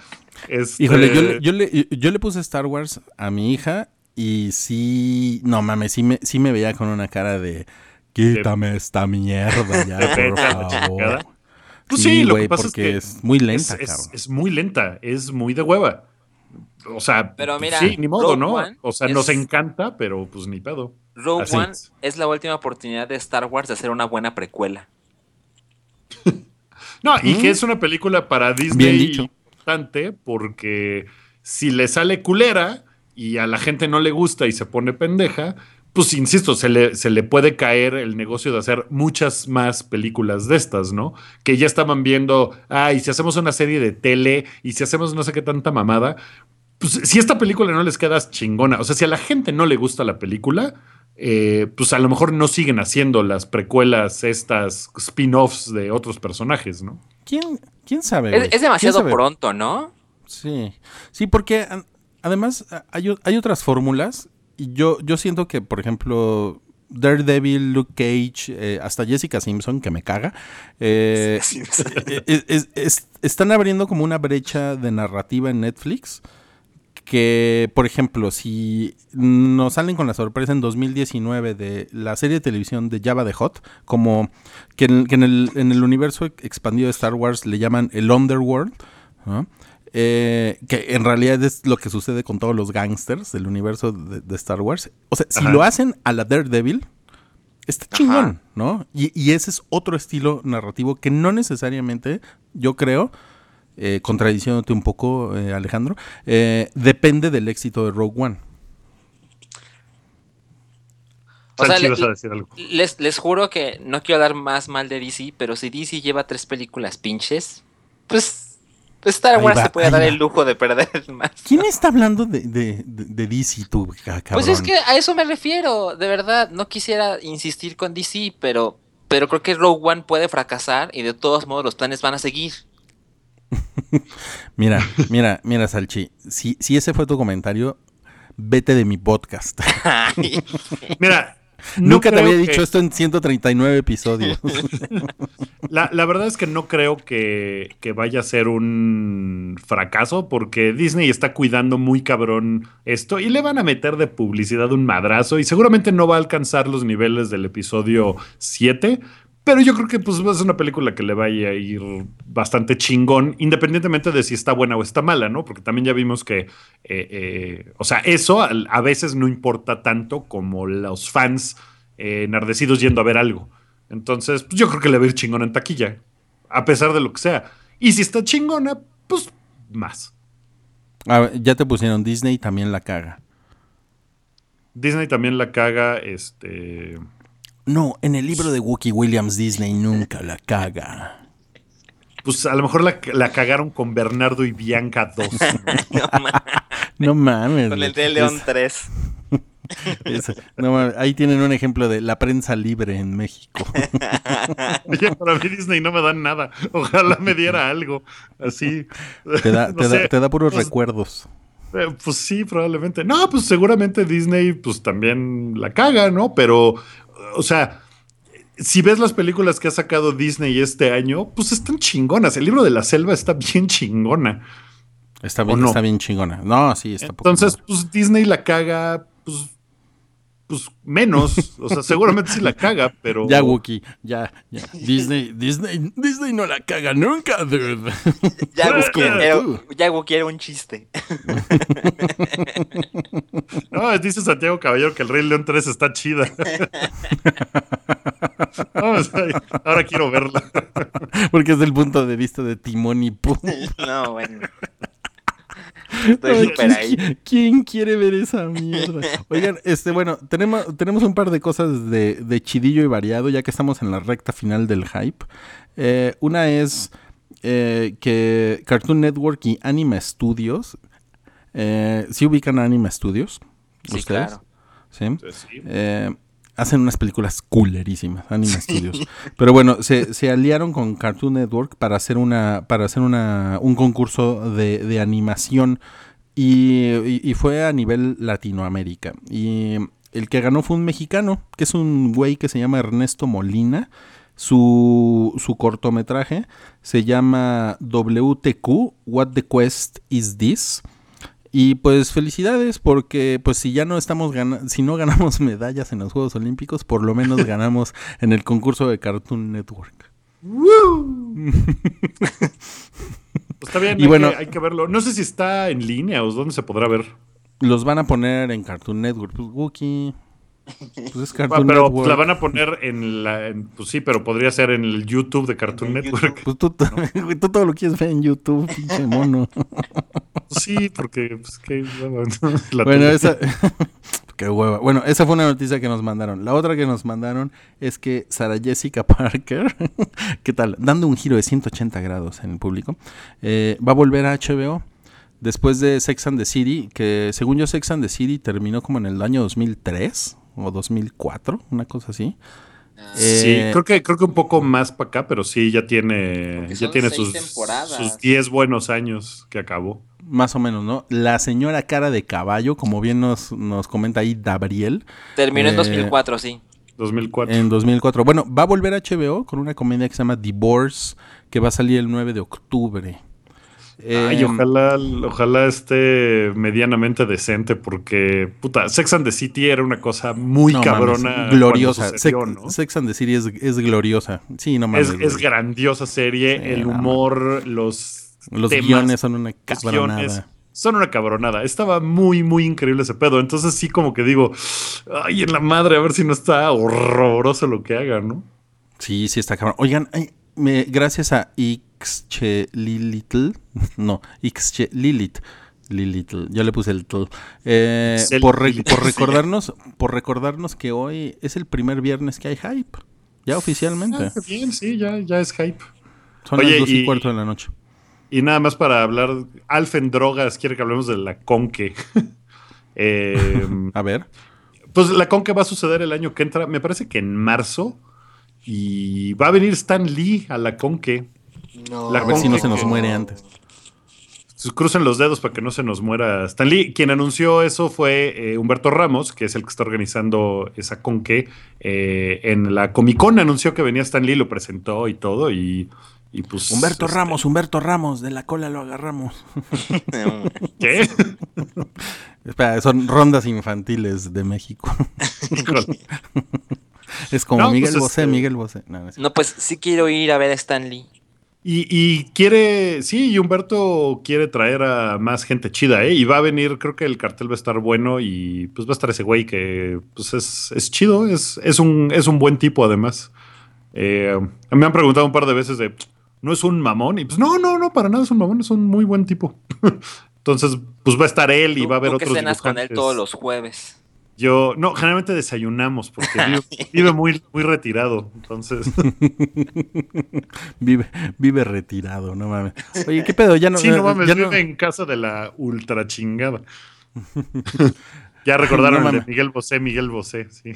este, Híjole, yo le, yo, le, yo le puse Star Wars a mi hija y sí, no mames, sí me, sí me veía con una cara de quítame esta mierda ya, por favor. Pues sí, lo que pasa porque es que es muy lenta, es, es- cabrón. es muy lenta, es muy de hueva. O sea, Pero pues mira, sí, ni modo, Rogue ¿no? One O sea, es- nos encanta, pero pues ni pedo. Rogue Así One es. la última oportunidad de Star Wars de hacer una buena precuela. No, y Mm. que es una película para Bien Disney porque si le sale culera y a la gente no le gusta y se pone pendeja, pues insisto, se le, se le puede caer el negocio de hacer muchas más películas de estas, ¿no? Que ya estaban viendo, ah, y si hacemos una serie de tele, y si hacemos no sé qué tanta mamada, pues si esta película no les queda chingona, o sea, si a la gente no le gusta la película, eh, pues a lo mejor no siguen haciendo las precuelas, estas spin-offs de otros personajes, ¿no? ¿Quién, quién sabe? Es, demasiado pronto, ¿no? Sí, sí, porque además hay, otras fórmulas y yo, yo siento que, por ejemplo, Daredevil, Luke Cage, eh, hasta Jessica Simpson, que me caga, eh, es- es- están abriendo como una brecha de narrativa en Netflix que, por ejemplo, si nos salen con la sorpresa en 2019 de la serie de televisión de Java de Hot, como que en, que en el, en el universo expandido de Star Wars le llaman el Underworld, ¿no? Eh, que en realidad es lo que sucede con todos los gangsters del universo de, de Star Wars. O sea, si Ajá. lo hacen a la Daredevil, está chingón, ¿no? Y, y ese es otro estilo narrativo que no necesariamente, yo creo, eh, contradiciéndote un poco, eh, Alejandro, eh, depende del éxito de Rogue One. O sea, Salchi, le- ibas a decir algo. Les, les juro que no quiero dar más mal de DC, pero si DC lleva tres películas pinches, pues, pues Star Wars va, se puede dar va. el lujo de perder más. ¿Quién está hablando de, de, de- de DC, tú, ca- cabrón? Pues es que a eso me refiero, de verdad, no quisiera insistir con DC, pero, pero creo que Rogue One puede fracasar y de todos modos los planes van a seguir. Mira, mira, mira, Salchi, si, si ese fue tu comentario, vete de mi podcast. Mira, no Nunca te había que- dicho esto en 139 episodios. La, la verdad es que no creo que, que vaya a ser un fracaso porque Disney está cuidando muy cabrón esto y le van a meter de publicidad un madrazo y seguramente no va a alcanzar los niveles del episodio 7, pero yo creo que pues va ser una película que le vaya a ir bastante chingón independientemente de si está buena o está mala, ¿no? Porque también ya vimos que, eh, eh, o sea, eso a, a veces no importa tanto como los fans eh, enardecidos yendo a ver algo. Entonces, pues yo creo que le va a ir chingona en taquilla, a pesar de lo que sea. Y si está chingona, pues más. A ver, ya te pusieron Disney, también la caga. Disney también la caga, este... No, en el libro de Wookie Williams, Disney nunca la caga. Pues a lo mejor la, la cagaron con Bernardo y Bianca 2. no ma- No mames. con el de León Es- 3. es- no mames, ahí tienen un ejemplo de la prensa libre en México. Oye, para mí Disney no me da nada. Ojalá me diera algo así. Te da, No te da- sé. te da puros Pues- recuerdos. Eh, Pues sí, probablemente. No, pues seguramente Disney pues también la caga, ¿no? Pero, o sea, si ves las películas que ha sacado Disney este año, pues están chingonas. El libro de la selva está bien chingona. Está bien, está bien chingona. No, sí, está Entonces, madre. pues Disney la caga, pues, pues menos. O sea, seguramente sí la caga, pero... Ya, Wookie, ya, ya. Disney, Disney, Disney no la caga nunca, dude. Ya Wookie era, ya Wookie era un chiste. No, dice Santiago Caballero que el Rey León 3 está chida. No, o sea, ahora quiero verla. Porque es del punto de vista de Timón y Pum. No, bueno. Estoy Ay, súper ¿quién, ahí. quién quiere ver esa mierda? Oigan, este, bueno, tenemos, tenemos un par de cosas de, de chidillo y variado, ya que estamos en la recta final del hype. Eh, una es eh, que Cartoon Network y Anime Studios, eh, ¿sí ubican a Anime Studios? Sí, claro. ¿Sí? Eh, hacen unas películas coolerísimas, Anime Studios. Pero bueno, se, se aliaron con Cartoon Network para hacer una, para hacer una, un concurso de, de animación y, y- y fue a nivel Latinoamérica. Y el que ganó fue un mexicano, que es un güey que se llama Ernesto Molina. Su, su cortometraje se llama WTQ, What the Quest is This. Y pues felicidades porque pues si ya no estamos si no ganamos medallas en los Juegos Olímpicos, por lo menos ganamos en el concurso de Cartoon Network. Pues está bien, Y hay, bueno- que, hay que verlo. No sé si está en línea o dónde se podrá ver. Los van a poner en Cartoon Network. Pues Wookie. Pues es Cartoon pero Network. pues, la van a poner en la. en- pues sí, pero podría ser en el YouTube de Cartoon Network. Pues tú, güey, tú todo lo quieres ver en YouTube, pinche mono. Sí, porque. Pues, que, la bueno, tele. esa. qué hueva. Bueno, esa fue una noticia que nos mandaron. La otra que nos mandaron es que Sara Jessica Parker, ¿qué tal? Dando un giro de 180 grados en el público, eh, va a volver a HBO después de Sex and the City, que según yo Sex and the City terminó como en el año 2003 o 2004, una cosa así. Sí, Eh, creo que, creo que un poco más para acá, pero sí, ya tiene, ya tiene sus, temporadas. sus 10 buenos años que acabó. Más o menos, ¿no? La señora cara de caballo, como bien nos, nos comenta ahí Gabriel, Terminó en Eh, 2004, sí. 2004. en 2004. Bueno, va a volver a HBO con una comedia que se llama Divorce, que va a salir el 9 de octubre. Ay, Eh, ojalá, ojalá esté medianamente decente, porque, puta, Sex and the City era una cosa muy no cabrona. mames, gloriosa. sucedió, Sex, ¿no? Sex and the City es, es gloriosa. Sí, no mames. Es, es grandiosa serie, Sí, el no humor, los, Los temas, guiones son una cabronada. son una cabronada. Estaba muy, muy increíble ese pedo. Entonces sí como que digo, ay, en la madre, a ver si no está horroroso lo que haga, ¿no? Sí, sí está cabrón. Oigan, ay, me- gracias a Ixche Lilitl, no, Ixche Lilith, Lilitl, yo le puse el tl, eh, por, re- recordarnos, por recordarnos que hoy es el primer viernes que hay hype, ya oficialmente. Ah, bien, sí, ya, ya es hype. Son oye, las dos y, y- cuarto de la noche. Y nada más para hablar, Alf en drogas quiere que hablemos de la Conque. Eh, A ver, pues la Conque va a suceder el año que entra, me parece que en marzo. Y va a venir Stan Lee a la Conque. No. La a ver si no se nos que- muere antes. Pues Crucen los dedos para que no se nos muera Stan Lee. Quien anunció eso fue eh, Humberto Ramos, que es el que está organizando esa conque. Eh, en la Comic Con anunció que venía Stan Lee, lo presentó y todo. Y, y pues. Humberto este, Ramos, Humberto Ramos, de la cola lo agarramos. ¿Qué? Espera, son rondas infantiles de México. Es como No, Miguel pues, Bosé, este- Miguel Bosé. No, no es- No, pues sí quiero ir a ver a Stan Lee. Y, y quiere, sí, y Humberto quiere traer a más gente chida, ¿eh? Y va a venir, creo que el cartel va a estar bueno y pues va a estar ese güey que pues es, es chido, es, es, un, es un buen tipo además. Eh, me han preguntado un par de veces de, ¿no es un mamón? Y pues no, no, no, para nada es un mamón, es un muy buen tipo. Entonces, pues va a estar él y Tú- va a haber tú que otros cenas con él todos los jueves. Yo, no, generalmente desayunamos porque vive, vive muy, muy retirado. Entonces, Vive, vive retirado, no mames. Oye, ¿qué pedo? Ya no. sí, no mames, ya no- vive en casa de la ultra chingada. ya recordaron No el de. Miguel Bosé, Miguel Bosé, sí.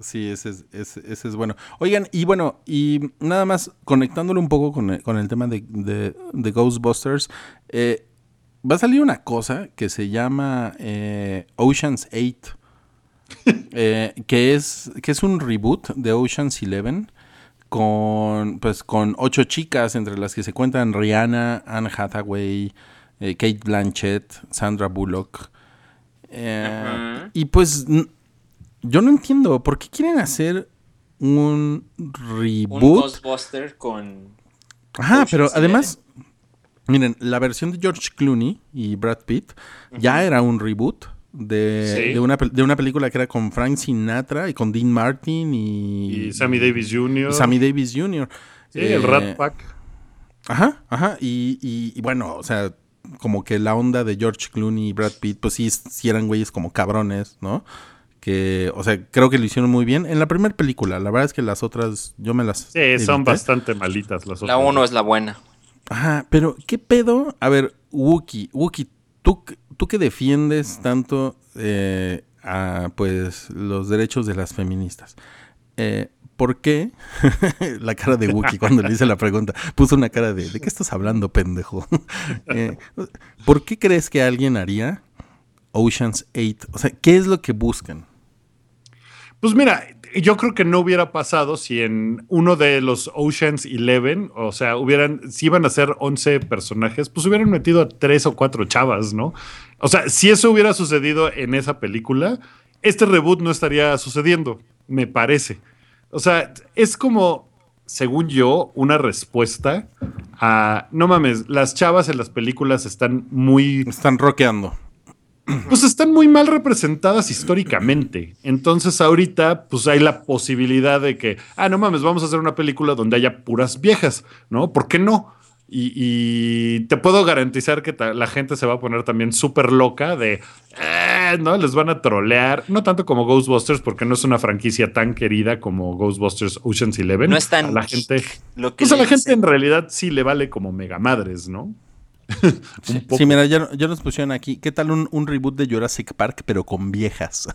Sí, ese es, ese, ese es bueno. Oigan, y bueno, y nada más conectándolo un poco con el, con el tema de, de- de Ghostbusters, eh, va a salir una cosa que se llama eh, Ocean's 8, eh, que, es, que es un reboot de Ocean's 11 con, pues, con ocho chicas, entre las que se cuentan Rihanna, Anne Hathaway, eh, Kate Blanchett, Sandra Bullock. Eh. Y pues yo no entiendo por qué quieren hacer un Un reboot. Ghostbuster con. Ajá, Ocean's pero Eleven. además, miren, la versión de George Clooney y Brad Pitt ya era un reboot de, Sí. de, una, de una película que era con Frank Sinatra y con Dean Martin y, Y Sammy Davis Jr. y Sammy Davis Jr. Sí, el Eh, Rat Pack. Ajá, ajá. Y, y- y bueno, o sea, como que la onda de George Clooney y Brad Pitt, pues sí, sí eran güeyes como cabrones, ¿no? Que, o sea, creo que lo hicieron muy bien. En la primera película, la verdad es que las otras, yo me las. Sí, son bastante malitas las La otras. 1 es la buena. Ajá, pero ¿qué pedo? A ver, Wookie, Wookie, tú, tú que defiendes tanto eh, a, pues, los derechos de las feministas, eh, ¿por qué? la cara de Wookie cuando le hice la pregunta, puso una cara de, ¿de qué estás hablando, pendejo? Eh, ¿Por qué crees que alguien haría Ocean's 8? O sea, ¿qué es lo que buscan? Pues mira, yo creo que no hubiera pasado si en uno de los Oceans 11, o sea, hubieran, si iban a ser 11 personajes, pues hubieran metido a tres o cuatro chavas, ¿no? O sea, si eso hubiera sucedido en esa película, este reboot no estaría sucediendo, me parece. O sea, es como, según yo, una respuesta a, no mames, las chavas en las películas están muy Están rockeando. Pues están muy mal representadas históricamente. Entonces ahorita pues hay la posibilidad de que, ah, no mames, vamos a hacer una película donde haya puras viejas, ¿no? ¿Por qué no? Y, y te puedo garantizar que la gente se va a poner también súper loca de, "Ah, eh, no, les van a trolear. No tanto como Ghostbusters, porque no es una franquicia tan querida como Ghostbusters Ocean's Eleven. No es tan A la gente, Lo que pues a la gente en realidad sí le vale como mega madres, ¿no? Un poco. Sí, mira, ya, ya nos pusieron aquí. ¿Qué tal un, un reboot de Jurassic Park, pero con viejas?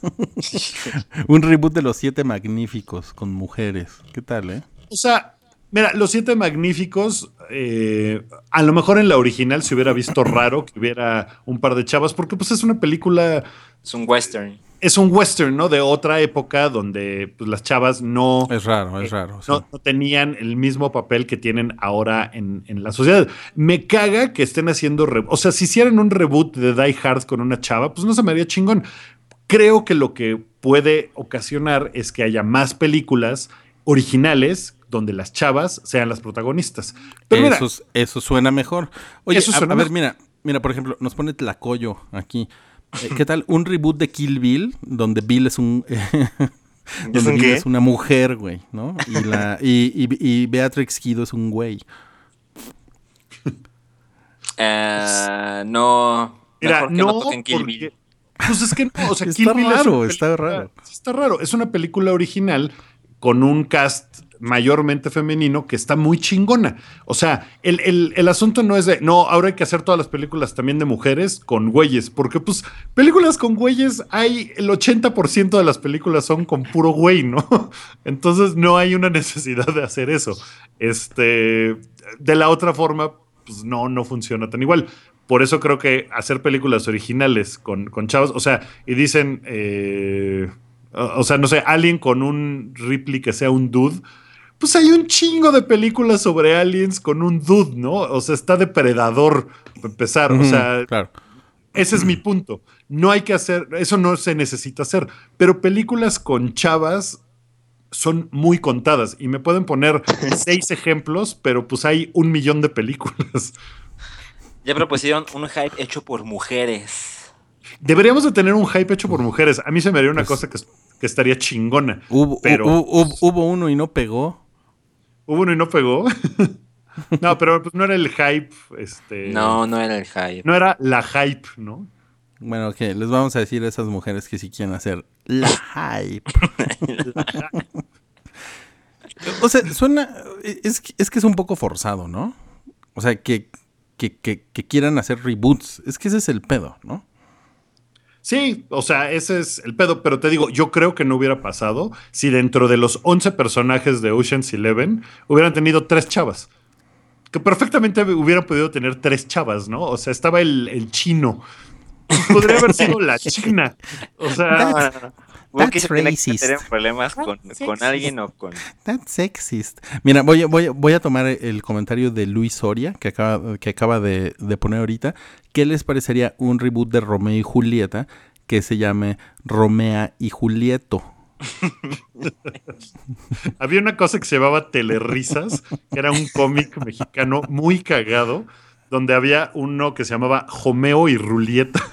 un reboot de los siete magníficos, con mujeres. ¿Qué tal, eh? O sea, mira, Los Siete Magníficos, eh, a lo mejor en la original se hubiera visto raro que hubiera un par de chavas, porque pues es una película, Es un western. Es un western, ¿no? De otra época donde pues, las chavas no, Es raro, es raro. sí. no, no tenían el mismo papel que tienen ahora en, en la sociedad. Me caga que estén haciendo, o sea, si hicieran un reboot de Die Hard con una chava, pues no se me haría chingón. Creo que lo que puede ocasionar es que haya más películas originales donde las chavas sean las protagonistas. Pero eso, es- eso suena mejor. Oye, Eso a, suena a ver, mejor. mira, mira, por ejemplo, nos pone Tlacoyo aquí. Eh, ¿Qué tal un reboot de Kill Bill, donde Bill es un... donde un Bill qué? es una mujer, güey, ¿no? Y, la, y, y- y Beatrix Kido es un güey. Eh, no. Mira, mejor que no, toquen Kill porque- Bill. Pues es que no, o sea, Está Kill Bill es raro, está película- raro. sí Está raro. Es una película original con un cast mayormente femenino que está muy chingona. O sea, el, el- el asunto no es de, no, ahora hay que hacer todas las películas también de mujeres con güeyes, porque pues películas con güeyes hay, el 80% de las películas son con puro güey, ¿no? Entonces no hay una necesidad de hacer eso. Este, de la otra forma, pues no, no funciona tan igual. Por eso creo que hacer películas originales con, con chavos, o sea, y dicen, eh, o, o sea, no sé, alguien con un Ripley que sea un dude, pues hay un chingo de películas sobre aliens con un dude, ¿no? O sea, está depredador, para empezar, o sea, claro. ese es mi punto. No hay que hacer, eso no se necesita hacer, pero películas con chavas son muy contadas y me pueden poner seis ejemplos, pero pues hay un millón de películas. Ya propusieron un hype hecho por mujeres. Deberíamos de tener un hype hecho por mujeres. A mí se me haría una Pues- cosa que, que estaría chingona. Hubo, pero hu- hu- hubo uno y no pegó. Hubo uno y no pegó. no, pero pues no era el hype, este. No, no era el hype. No era la hype, ¿no? Bueno, que les vamos a decir a esas mujeres que si quieren hacer la hype. o sea, suena. Es, que- es que es un poco forzado, ¿no? O sea, que, que, que, que quieran hacer reboots. Es que ese es el pedo, ¿no? Sí, o sea, ese es el pedo, pero te digo, yo creo que no hubiera pasado si dentro de los 11 personajes de Ocean's Eleven hubieran tenido tres chavas. Que perfectamente hubieran podido tener tres chavas, ¿no? O sea, estaba el, el chino. Podría haber sido la china. O sea, Wookiee That's se tiene que racist. meter en problemas con, con alguien o con. That's sexist. Mira, voy a, voy, a- voy a tomar el comentario de Luis Soria, que acaba, que acaba de, de poner ahorita. ¿Qué les parecería un reboot de Romeo y Julieta que se llame Romea y Julieto? había una cosa que se llamaba Telerisas, que era un cómic mexicano muy cagado, donde había uno que se llamaba Homeo y Rulieta.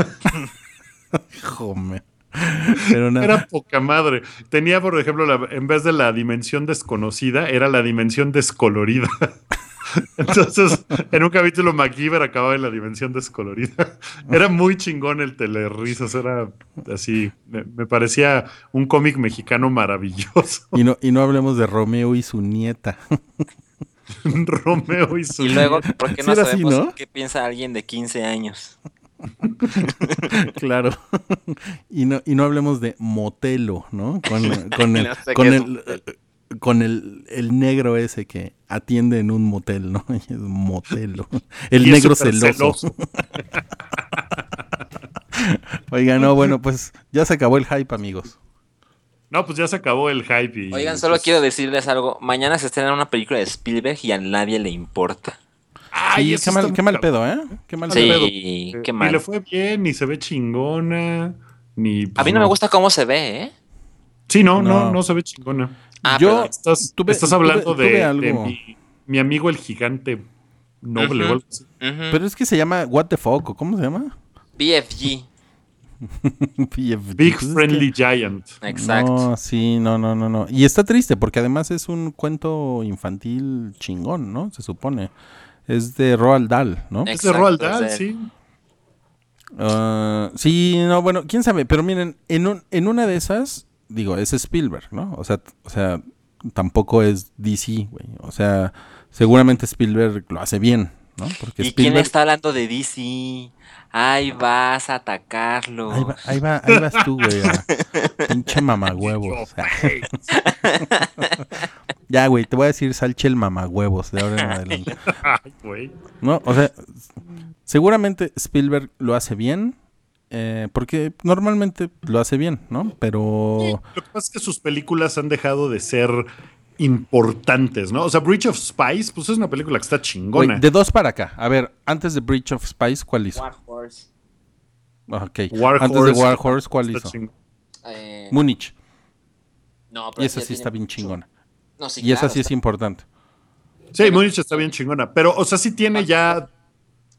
Nada. Era poca madre. Tenía, por ejemplo, la- en vez de la dimensión desconocida, era la dimensión descolorida. Entonces, en un capítulo MacGyver acababa en la dimensión descolorida. Era muy chingón el telerisas, era así, me, me parecía un cómic mexicano maravilloso. Y no, y no hablemos de Romeo y su nieta. Romeo y su Y luego, ¿por qué Sí no así, sabemos ¿no? qué piensa alguien de 15 años? claro. y no, y no hablemos de Motelo, ¿no? Con, con el, No sé con qué es el, Motelo. Con el, el negro ese que atiende en un motel, ¿no? Es Motelo. El Y negro súper celoso. Oiga, no, bueno, pues ya se acabó el hype, amigos. No, pues ya se acabó el hype. Y, Oigan, solo pues- quiero decirles algo. Mañana se estrena una película de Spielberg y a nadie le importa. Ay, Sí, qué mal, qué mal pedo, ¿eh? Qué mal Sí, pedo. qué Ni le fue bien, ni se ve chingona, ni... A pues, mí no me gusta cómo se ve, ¿eh? Sí, no, no, No. no, se ve chingona. Ah, Yo- perdón. Estás, Tuve- estás hablando de, tuve de algo. mi, mi amigo el gigante noble Ujú. o algo así. Ujú. Pero es que se llama What the Fuck, ¿o ¿cómo se llama? BFG. PFG. Big Pues es Friendly Giant. Exacto. No, sí, no, no, no, no. Y está triste porque además es un cuento infantil chingón, ¿no? Se supone. Es de Roald Dahl, ¿no? Es de Roald Dahl, de sí. Ah, sí, no, bueno, quién sabe, pero miren, en, un- en una de esas, digo, es Spielberg, ¿no? O sea, o sea, tampoco es DC, güey. O sea, seguramente Spielberg lo hace bien, ¿no? Porque ¿Y quién Spielberg... está hablando de DC? Ay, vas a atacarlo. Ahí, va- ahí, va- ahí vas tú, güey. Pinche mamagüevos. ya, güey, te voy a decir salche el mamagüevos de ahora en adelante. Ay, güey. No, o sea, seguramente Spielberg lo hace bien. Eh, porque normalmente lo hace bien, ¿no? Pero. Lo que pasa es que sus películas han dejado de ser importantes, ¿no? O sea, Bridge of Spice, pues es una película que está chingona. de dos para acá. A ver, antes de Breach of Spice, ¿cuál hizo? War Horse. Ok. War antes Horse de War Horse, ¿cuál hizo? Eh, Múnich. no, pero Y esa sí está bien mucho. chingona. No, sí, Y esa sí es importante. Sí, Múnich está bien chingona. Pero, o sea, sí tiene ya.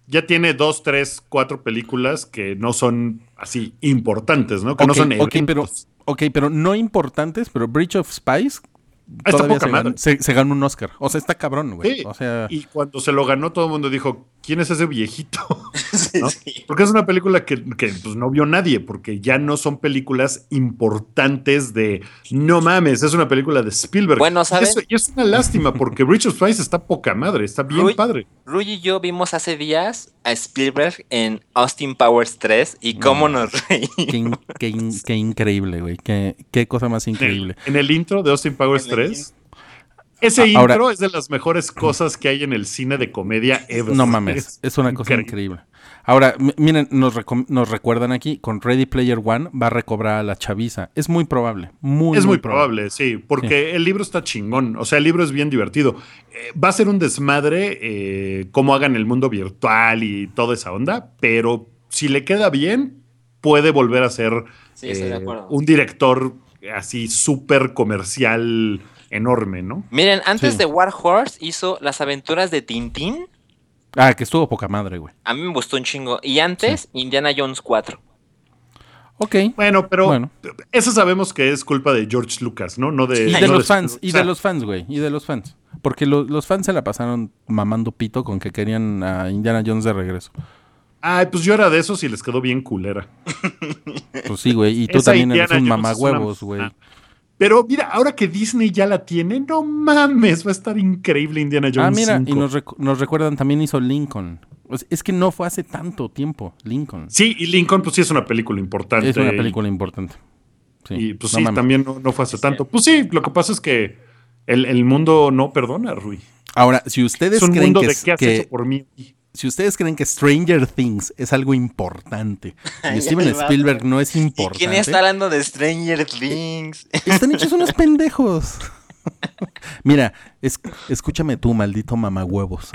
Ya tiene dos, tres, cuatro películas que no son así importantes, ¿no? Que no son ok, pero, ok, pero no importantes, pero Breach of Spice Ah, está todavía se ganó, se- se ganó un Oscar. O sea, está cabrón, güey. Sí, O sea, Y cuando se lo ganó, todo el mundo dijo: ¿Quién es ese viejito? Sí, ¿no? sí. Porque es una película que, que, pues, no vio nadie, porque ya no son películas importantes de no mames, es una película de Spielberg. Bueno, eso- Y es, una lástima, porque of Spice está poca madre, está bien padre. Ruy y yo vimos hace días a Spielberg en Austin Powers 3 y cómo nos reímos. qué, in- qué in- qué increíble, güey. Qué, qué cosa más En el, increíble. en el intro de Austin Powers En el 3. Ese Ah, ahora- intro es de las mejores cosas que hay en el cine de comedia ever. No mames, es una cosa increíble. Ahora, miren, nos, recuerdan aquí, con Ready Player One va a recobrar a la chaviza. Es muy probable, muy, Es muy probable, sí, porque el libro está chingón, o sea, el libro es bien divertido. Eh, va a ser un desmadre eh, cómo hagan el mundo virtual y toda esa onda, pero si le queda bien, puede volver a ser Sí, eh, acuerdo. un director así súper comercial enorme, ¿no? Miren, antes Sí. de War Horse hizo Las aventuras de Tintín. Ah, que estuvo poca madre, güey. A mí me gustó un chingo. Y antes, Indiana Jones 4. Ok. Bueno, pero Bueno. eso sabemos que es culpa de George Lucas, ¿no? No de, Y no de los fans, y O sea, de los fans, güey, y de los fans. Porque lo- los fans se la pasaron mamando pito con que querían a Indiana Jones de regreso. Ay, pues yo era de esos y les quedó bien culera. Pues sí, güey, y tú Esa también eres un Jones es mamagüevos, una- güey. Pero mira, ahora que Disney ya la tiene, no mames, va a estar increíble Indiana Jones. Ah, mira, 5. y nos, recu- nos recuerdan, también hizo Lincoln. Es que no fue hace tanto tiempo, Lincoln. Sí, y Lincoln, pues sí es una película importante. Es una y- película importante. Sí, Y, pues no sí, mames. también no, no fue hace tanto. Pues sí, lo que pasa es que el, el mundo no perdona, Rui. Ahora, si ustedes Es un creen mundo que, de qué has que- hecho por mí. Si ustedes creen que Stranger Things es algo importante y Steven Spielberg no es ¿Y importante, quién está hablando de Stranger Things? están hechos unos pendejos. Mira, es- escúchame tú, maldito mamahuevos.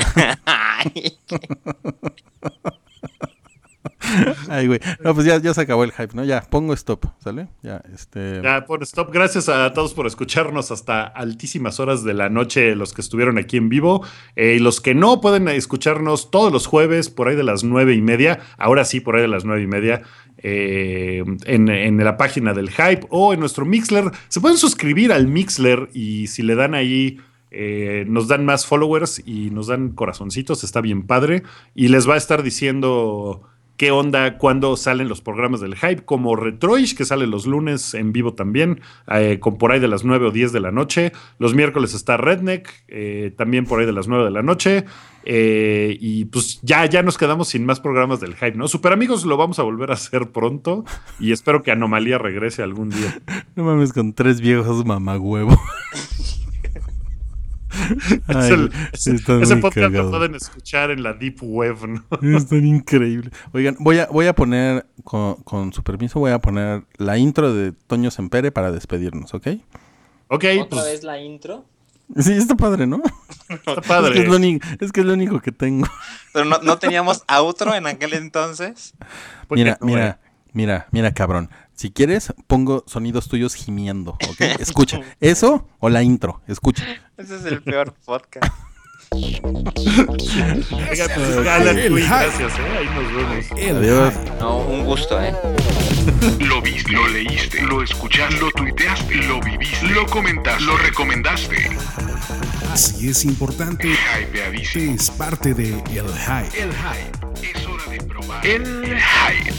Ay, güey. No, pues ya, ya se acabó el hype, ¿no? Ya, pongo stop, ¿sale? Ya, este... Ya, por stop. Gracias a todos por escucharnos hasta altísimas horas de la noche, los que estuvieron aquí en vivo. Eh, y los que no pueden escucharnos todos los jueves, por ahí de las nueve y media. Ahora sí, por ahí de las nueve y media. eh, en, en la página del Hype o en nuestro Mixler. Se pueden suscribir al Mixler y si le dan ahí. eh, nos dan más followers y nos dan corazoncitos, está bien padre. Y les va a estar diciendo qué onda cuando salen los programas del hype, como Retroish, que sale los lunes en vivo también, eh, con por ahí de las 9 o 10 de la noche. Los miércoles está Redneck, eh, también por ahí de las 9 de la noche. Eh, y pues ya, ya nos quedamos sin más programas del hype, ¿no? Super amigos lo vamos a volver a hacer pronto y espero que Anomalía regrese algún día. No mames, con tres viejos Es el- ese podcast lo pueden escuchar en la Deep Web, ¿no? Están increíble. Oigan, voy a, voy a poner, con, con su permiso, voy a poner la intro de Toño Sempere para despedirnos, ¿ok? Ok, ¿Otra pues vez la intro? Sí, está padre, ¿no? está Es que padre. es, lo único, es que es lo único que tengo. Pero no, no teníamos outro en aquel entonces. Porque Mira, mira, mira, mira, cabrón. Si quieres, pongo sonidos tuyos gimiendo, ¿ok? Escucha. ¿Eso o la intro? Escucha. Ese es el peor podcast. Pues, Alan El hype. gracias, ¿eh? Ahí nos vemos. El Adiós. hype. No, un gusto, ¿eh? Lo viste, lo leíste, lo escuchaste, lo tuiteaste, lo viviste, lo comentaste, lo recomendaste. Así es importante. Hypeadísimo. Es parte de El Hype. El hype. Es hora de probar. El hype.